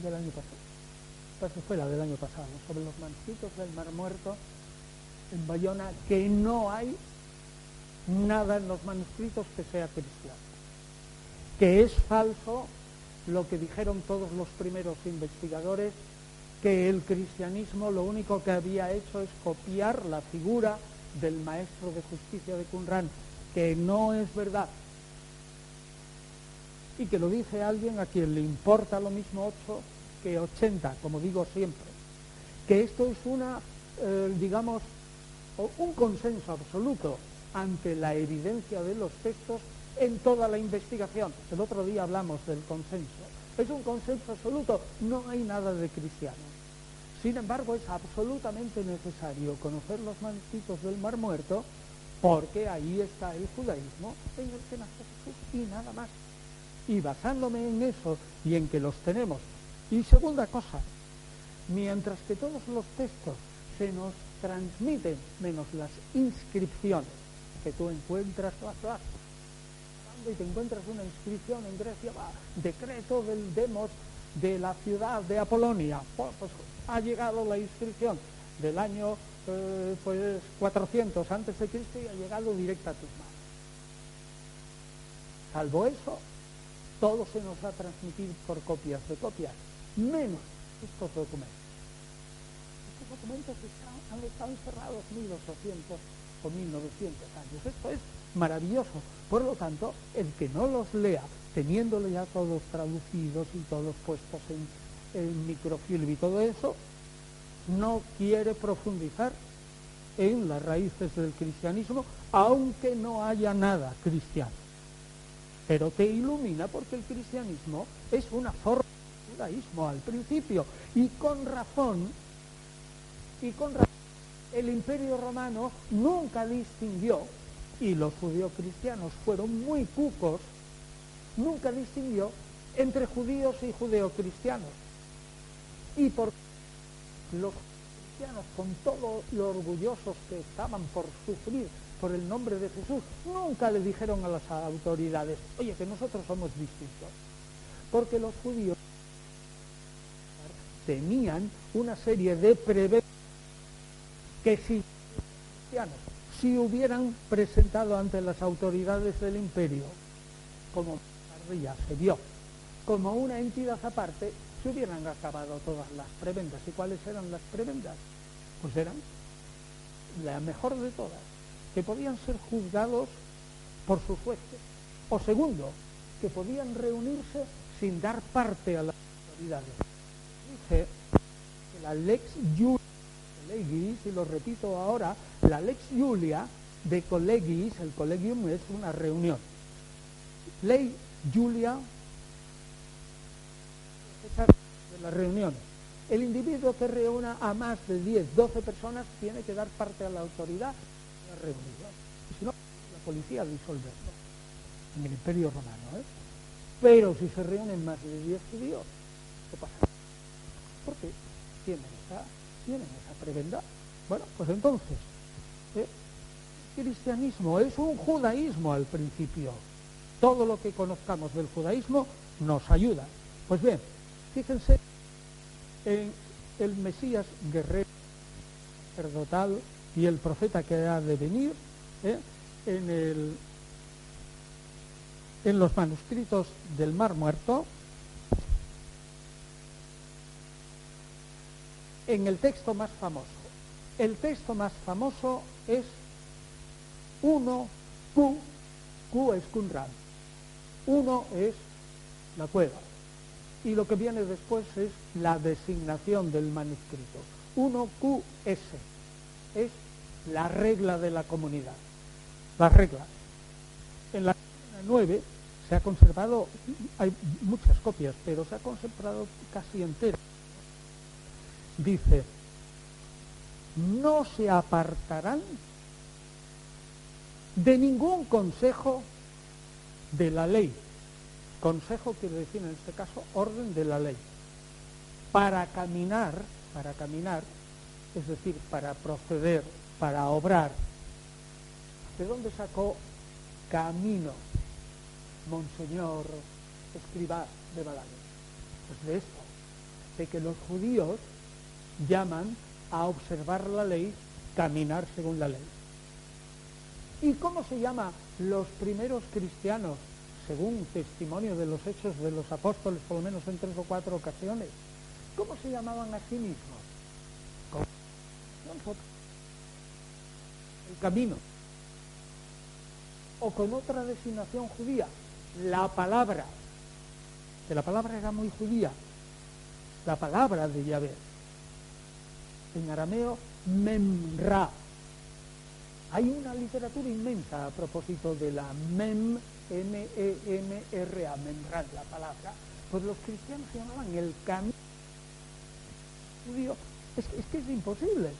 del año pasado, fue la del año pasado, sobre los manuscritos del Mar Muerto en Bayona, que no hay nada en los manuscritos que sea cristiano. Que es falso lo que dijeron todos los primeros investigadores, que el cristianismo lo único que había hecho es copiar la figura del maestro de justicia de Qumran, que no es verdad. Y que lo dice alguien a quien le importa lo mismo 8 que 80, como digo siempre. Que esto es una, eh, digamos, un consenso absoluto ante la evidencia de los textos en toda la investigación. El otro día hablamos del consenso. Es un consenso absoluto, no hay nada de cristiano. Sin embargo, es absolutamente necesario conocer los manuscritos del Mar Muerto porque ahí está el judaísmo en el que nace Jesús y nada más. Y basándome en eso y en que los tenemos. Y segunda cosa, mientras que todos los textos se nos transmiten, menos las inscripciones, que tú encuentras, y te encuentras una inscripción en Grecia, va, decreto del demos de la ciudad de Apolonia. Pues, pues, ha llegado la inscripción del año eh, pues 400 antes de Cristo y ha llegado directa a tus manos. Salvo eso, todo se nos va a transmitir por copias de copias, menos estos documentos. Documentos han estado encerrados 1800 1900 años. Esto es maravilloso. Por lo tanto, el que no los lea, teniéndolo ya todos traducidos y todos puestos en, en microfilm y todo eso, no quiere profundizar en las raíces del cristianismo, aunque no haya nada cristiano. pero te ilumina porque el cristianismo es una forma de judaísmo al principio. Y con razón, y con razón, el imperio romano nunca distinguió, y los judíos cristianos fueron muy cucos, nunca distinguió entre judíos y judeocristianos. Y por los cristianos, con todo lo orgullosos que estaban por sufrir por el nombre de Jesús, nunca le dijeron a las autoridades, oye, que nosotros somos distintos. Porque los judíos tenían una serie de prevenciones que si cristianos, si hubieran presentado ante las autoridades del imperio, como ya se vio, como una entidad aparte, se hubieran acabado todas las prebendas. ¿Y cuáles eran las prebendas? Pues eran la mejor de todas, que podían ser juzgados por sus jueces. O segundo, que podían reunirse sin dar parte a las autoridades. Dice que la lex Julia de Colegis, y lo repito ahora, la lex Julia de Colegis, el colegium es una reunión. Ley Julia de las reuniones. El individuo que reúna a más de 10, 12 personas tiene que dar parte a la autoridad de la reunión. Si no, la policía disolverlo. En el imperio romano. ¿eh? Pero si se reúnen más de 10 judíos, ¿qué pasa? Porque tienen esa, tienen esa prebenda. Bueno, pues entonces, ¿eh? el cristianismo es un judaísmo al principio. Todo lo que conozcamos del judaísmo nos ayuda. Pues bien, Fíjense en el Mesías guerrero, sacerdotal y el profeta que ha de venir, ¿eh? en, el, en los manuscritos del Mar Muerto, en el texto más famoso. El texto más famoso es 1 Q, Q es Qumran, 1 es la cueva, y lo que viene después es la designación del manuscrito. 1QS es la regla de la comunidad. La regla. En la 9 se ha conservado, hay muchas copias, pero se ha conservado casi entera. Dice, no se apartarán de ningún consejo de la ley Consejo quiere decir en este caso orden de la ley. Para caminar, para caminar, es decir, para proceder, para obrar. ¿De dónde sacó camino Monseñor Escribá de Balaguer? Pues de esto, de que los judíos llaman a observar la ley, caminar según la ley. ¿Y cómo se llama los primeros cristianos según testimonio de los hechos de los apóstoles, por lo menos en tres o cuatro ocasiones. ¿Cómo se llamaban a sí mismos? El camino. O con otra designación judía, la palabra. Que la palabra era muy judía. La palabra de Yahvé. En arameo, memra. Hay una literatura inmensa a propósito de la mem M-E-M-R-A, Memrat, la palabra, pues los cristianos llamaban el camino. Es, es que es imposible.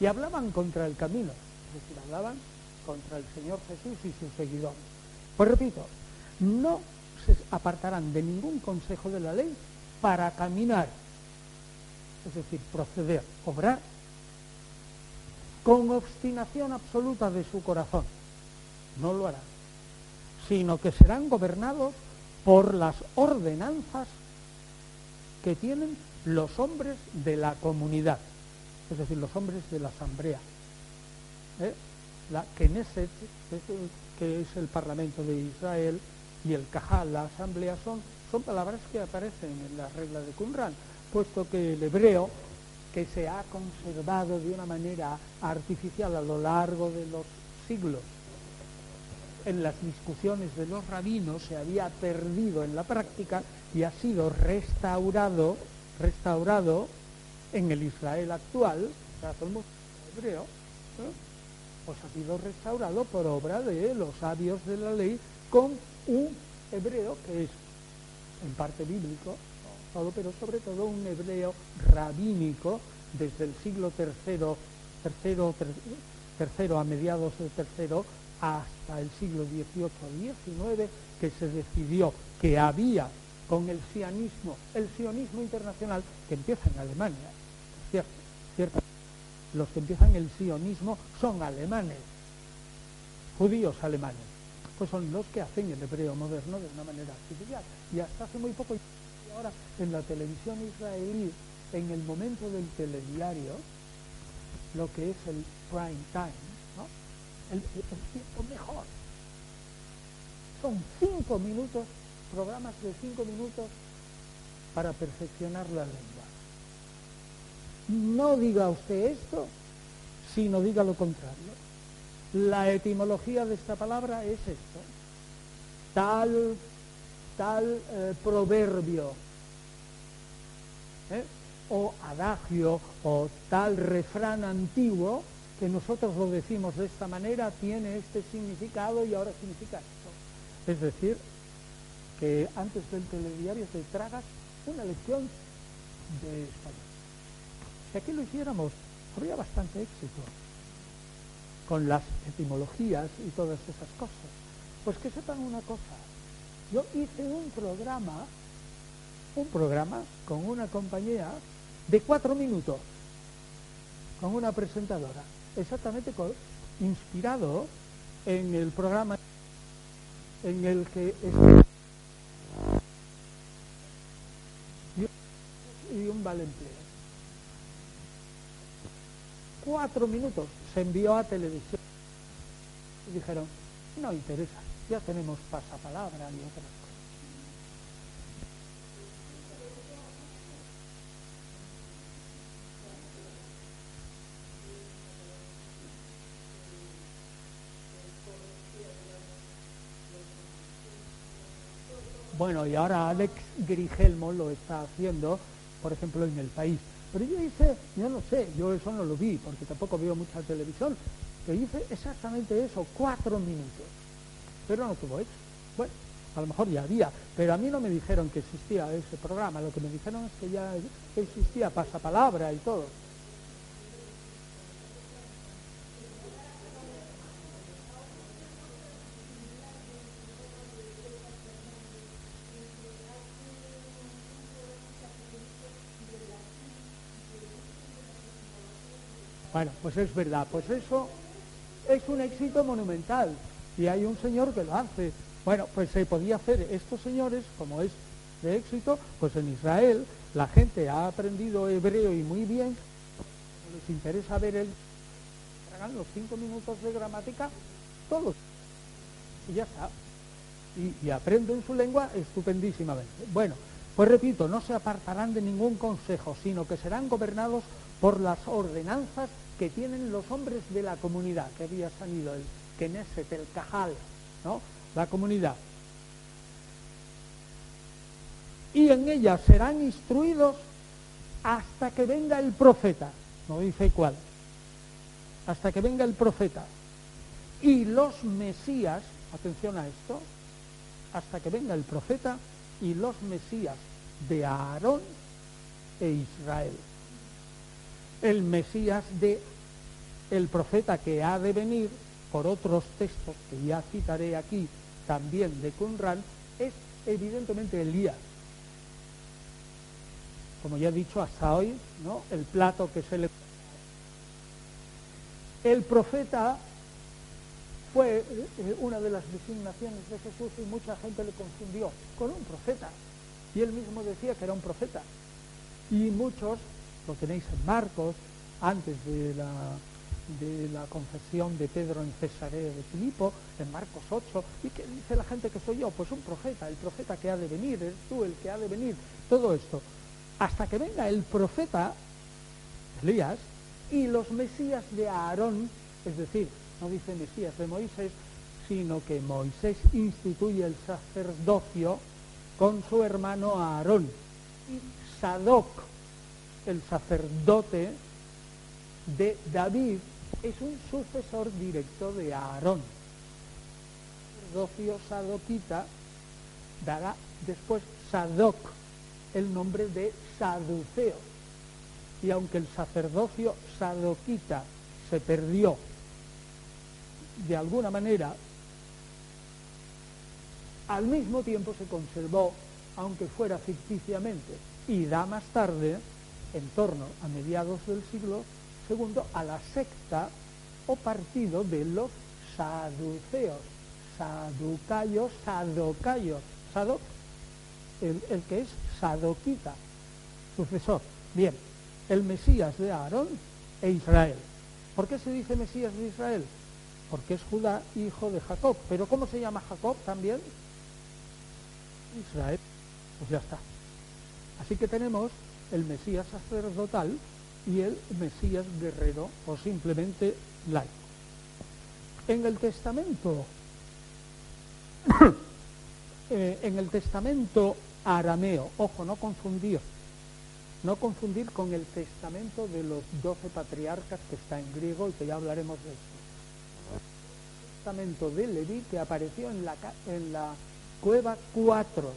Y hablaban contra el camino, es decir, hablaban contra el Señor Jesús y sus seguidores. Pues repito, no se apartarán de ningún consejo de la ley para caminar, es decir, proceder, obrar, con obstinación absoluta de su corazón. No lo harán sino que serán gobernados por las ordenanzas que tienen los hombres de la comunidad, es decir, los hombres de la asamblea. ¿Eh? La Knesset, que es el Parlamento de Israel, y el Cajal, la asamblea, son, son palabras que aparecen en la regla de Qumran, puesto que el hebreo, que se ha conservado de una manera artificial a lo largo de los siglos, en las discusiones de los rabinos se había perdido en la práctica y ha sido restaurado, restaurado en el Israel actual, o sea, somos hebreo, pues ha sido restaurado por obra de los sabios de la ley con un hebreo que es en parte bíblico, todo, pero sobre todo un hebreo rabínico desde el siglo tercero, tercero, tercero a mediados del tercero hasta el siglo XVIII XIX, que se decidió que había con el sionismo, el sionismo internacional que empieza en Alemania, ¿cierto? ¿cierto? Los que empiezan el sionismo son alemanes, judíos alemanes, pues son los que hacen el hebreo moderno de una manera artificial. Y hasta hace muy poco, ahora en la televisión israelí, en el momento del telediario, lo que es el prime time, ¿no? el, tiempo mejor. Son cinco minutos, programas de cinco minutos para perfeccionar la lengua. No diga usted esto, sino diga lo contrario. La etimología de esta palabra es esto. Tal, tal eh, proverbio. O adagio o tal refrán antiguo que nosotros lo decimos de esta manera tiene este significado y ahora significa esto. Es decir, que antes del telediario te tragas una lección de español. Si aquí lo hiciéramos, habría bastante éxito con las etimologías y todas esas cosas. Pues que sepan una cosa, yo hice un programa, un programa con una compañía de cuatro minutos, con una presentadora, exactamente inspirado en el programa en el que y un vale cuatro minutos se envió a televisión. Y dijeron, no interesa, ya tenemos pasapalabra y otras cosas. Bueno, y ahora Alex Grigelmo lo está haciendo, por ejemplo, en el país. Pero yo hice, yo no sé, yo eso no lo vi, porque tampoco veo mucha televisión, que hice exactamente eso, cuatro minutos. Pero no tuvo hecho. Bueno, a lo mejor ya había, pero a mí no me dijeron que existía ese programa, lo que me dijeron es que ya existía pasapalabra y todo. Bueno, pues es verdad, pues eso es un éxito monumental y hay un señor que lo hace. Bueno, pues se podía hacer estos señores, como es de éxito, pues en Israel la gente ha aprendido hebreo y muy bien, les interesa ver el los cinco minutos de gramática, todos. Y ya está. Y, y aprenden su lengua estupendísimamente. Bueno, pues repito, no se apartarán de ningún consejo, sino que serán gobernados por las ordenanzas que tienen los hombres de la comunidad, que había salido el Knesset, el Cajal, ¿no? la comunidad. Y en ellas serán instruidos hasta que venga el profeta, no dice cuál, hasta que venga el profeta. Y los Mesías, atención a esto, hasta que venga el profeta y los Mesías de Aarón e Israel el Mesías de el profeta que ha de venir, por otros textos que ya citaré aquí también de Qumran, es evidentemente Elías. Como ya he dicho hasta hoy, ¿no? el plato que se le... El profeta fue eh, una de las designaciones de Jesús y mucha gente le confundió con un profeta. Y él mismo decía que era un profeta. Y muchos lo tenéis en Marcos, antes de la, de la confesión de Pedro en Cesarea de Filipo, en Marcos 8, y que dice la gente que soy yo, pues un profeta, el profeta que ha de venir, eres tú el que ha de venir, todo esto. Hasta que venga el profeta, Elías, y los Mesías de Aarón, es decir, no dice Mesías de Moisés, sino que Moisés instituye el sacerdocio con su hermano Aarón. Y Sadoc, el sacerdote de David es un sucesor directo de Aarón. sacerdocio sadoquita dará después Sadoc, el nombre de saduceo. Y aunque el sacerdocio sadoquita se perdió de alguna manera, al mismo tiempo se conservó, aunque fuera ficticiamente, y da más tarde, en torno a mediados del siglo II, a la secta o partido de los saduceos, saducayos, sadocayos, sadoc, el, el que es sadoquita, sucesor. Bien, el Mesías de Aarón e Israel. ¿Por qué se dice Mesías de Israel? Porque es Judá, hijo de Jacob. ¿Pero cómo se llama Jacob también? Israel. Pues ya está. Así que tenemos el Mesías sacerdotal y el Mesías guerrero o simplemente laico. En el Testamento, eh, en el Testamento arameo, ojo, no confundir, no confundir con el Testamento de los doce patriarcas que está en griego y que ya hablaremos de esto. El Testamento de Leví que apareció en la, en la cueva 4,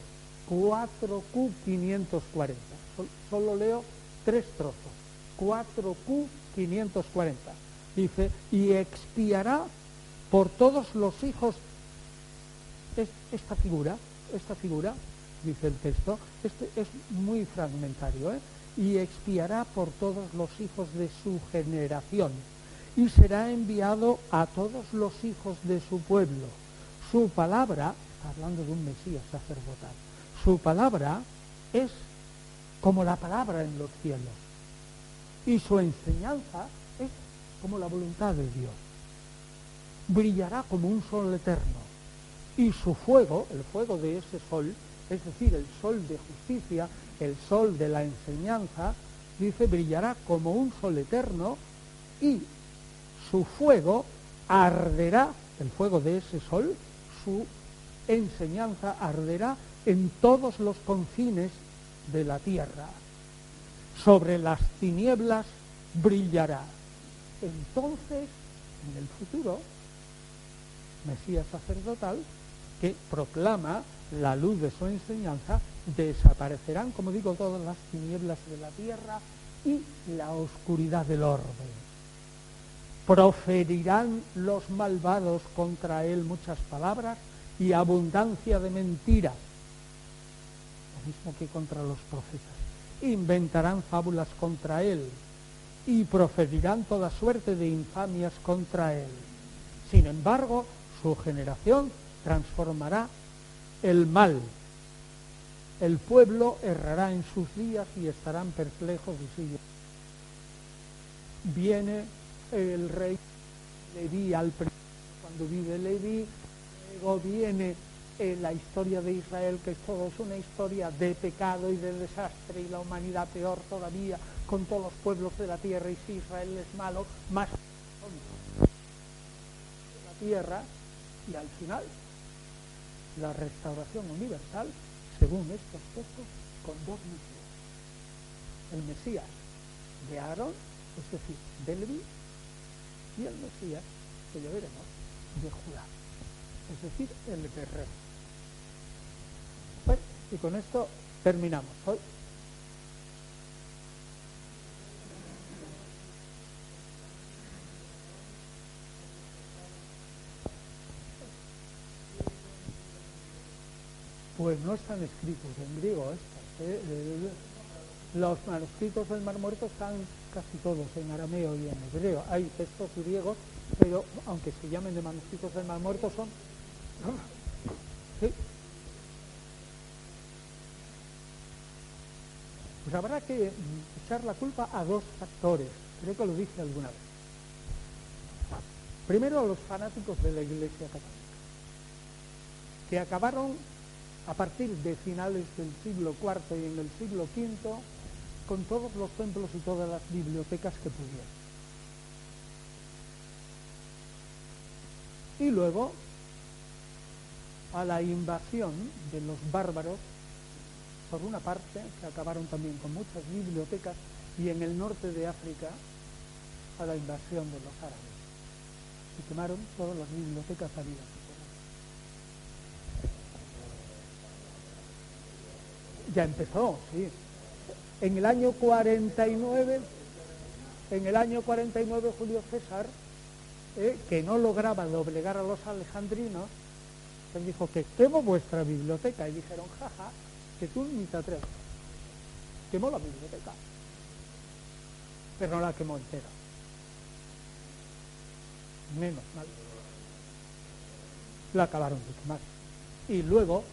4Q540. Solo leo tres trozos. 4Q540. Dice, y expiará por todos los hijos esta figura, esta figura, dice el texto, este es muy fragmentario, ¿eh? y expiará por todos los hijos de su generación, y será enviado a todos los hijos de su pueblo. Su palabra, hablando de un Mesías sacerdotal, su palabra es como la palabra en los cielos, y su enseñanza es como la voluntad de Dios brillará como un sol eterno. Y su fuego, el fuego de ese sol, es decir, el sol de justicia, el sol de la enseñanza, dice, brillará como un sol eterno y su fuego arderá, el fuego de ese sol, su enseñanza arderá en todos los confines de la tierra. Sobre las tinieblas brillará. Entonces, en el futuro, Mesías sacerdotal, que proclama la luz de su enseñanza, desaparecerán, como digo, todas las tinieblas de la tierra y la oscuridad del orbe. Proferirán los malvados contra él muchas palabras y abundancia de mentiras, mismo que contra los profetas. Inventarán fábulas contra él y proferirán toda suerte de infamias contra él. Sin embargo, su generación transformará el mal. El pueblo errará en sus días y estarán perplejos y siguen. Viene el rey Leví al cuando vive Leví, luego viene eh, la historia de Israel, que todo es una historia de pecado y de desastre y la humanidad peor todavía con todos los pueblos de la tierra y si Israel es malo, más la tierra y al final la restauración universal según estos textos con dos Mesías. El Mesías de Aarón, es decir, de Leví, y el Mesías, que ya veremos, de Judá, es decir, el guerrero. Y con esto terminamos hoy. Pues no están escritos en griego estos. ¿eh? Los manuscritos del Mar Muerto están casi todos en arameo y en hebreo. Hay textos griegos, pero aunque se llamen de manuscritos del Mar Muerto, son... Pues habrá que echar la culpa a dos factores. Creo que lo dije alguna vez. Primero a los fanáticos de la Iglesia Católica, que acabaron a partir de finales del siglo IV y en el siglo V con todos los templos y todas las bibliotecas que pudieran. Y luego a la invasión de los bárbaros, por una parte, que acabaron también con muchas bibliotecas, y en el norte de África a la invasión de los árabes. Y quemaron todas las bibliotecas habidas. Ya empezó, sí. En el año 49, en el año 49 Julio César, eh, que no lograba doblegar a los alejandrinos, les dijo que quemo vuestra biblioteca. Y dijeron, jaja, que tú ni te atreves. Quemó la biblioteca. Pero no la quemó entera. Menos mal. La acabaron de quemar. Y luego,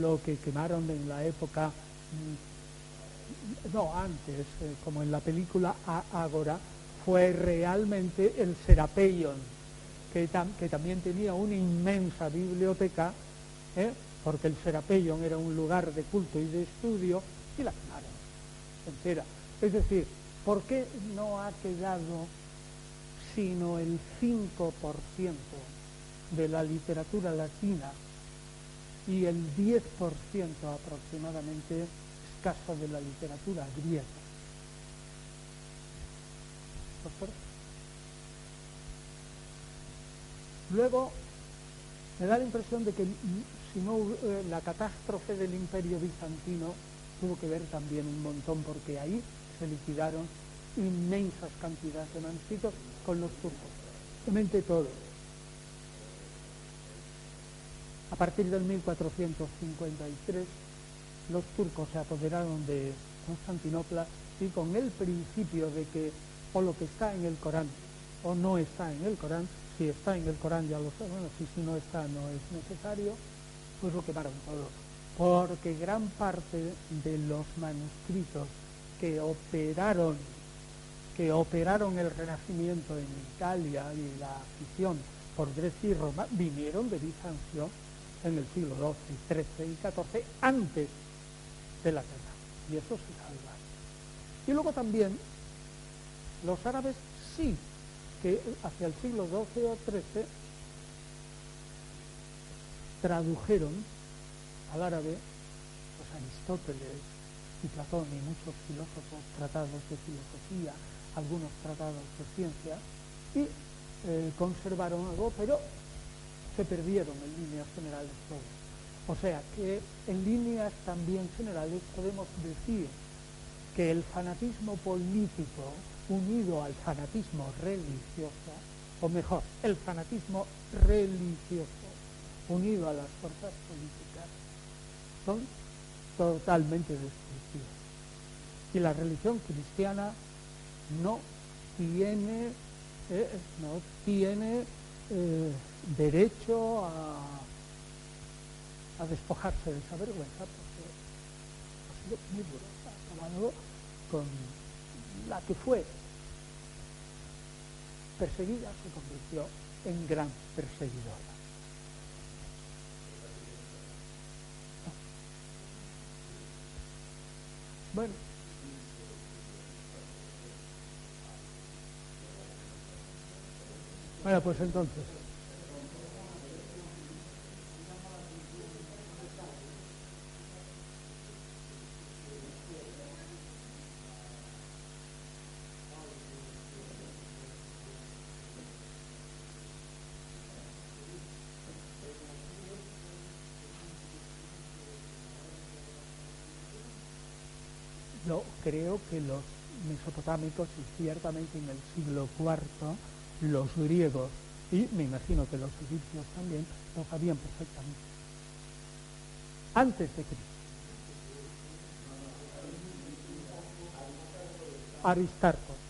lo que quemaron en la época, mm, no antes, eh, como en la película Ágora, fue realmente el Serapeion, que, que también tenía una inmensa biblioteca, ¿eh? Porque el Serapeion era un lugar de culto y de estudio, y la quemaron entera. Es decir, ¿por qué no ha quedado sino el 5% de la literatura latina y el 10% aproximadamente escaso de la literatura griega? Luego, me da la impresión de que si no eh, la catástrofe del imperio bizantino tuvo que ver también un montón porque ahí se liquidaron inmensas cantidades de manuscritos con los turcos, realmente todo. A partir del 1453 los turcos se apoderaron de Constantinopla y con el principio de que o lo que está en el Corán o no está en el Corán, si está en el Corán ya lo sabemos, y si no está no es necesario, pues lo quemaron todo. Porque gran parte de los manuscritos que operaron, que operaron el Renacimiento en Italia y la afición por Grecia y Roma, vinieron de Bizancio en el siglo XII, XIII y XIV, antes de la guerra. Y eso se salva. Y luego también los árabes sí que hacia el siglo XII o XIII tradujeron al árabe los Aristóteles y Platón y muchos filósofos tratados de filosofía, algunos tratados de ciencia, y eh, conservaron algo, pero se perdieron en líneas generales todos. O sea que en líneas también generales podemos decir que el fanatismo político unido al fanatismo religioso, o mejor, el fanatismo religioso unido a las fuerzas políticas, son totalmente destructivos. Y la religión cristiana no tiene, eh, no tiene eh, derecho a, a, despojarse de esa vergüenza porque ha sido muy duro, ha acabado con la que fue perseguida se convirtió en gran perseguidora. Bueno. Bueno, pues entonces. Creo que los mesopotámicos y ciertamente en el siglo IV los griegos y me imagino que los egipcios también lo sabían perfectamente. Antes de Cristo. Aristarco.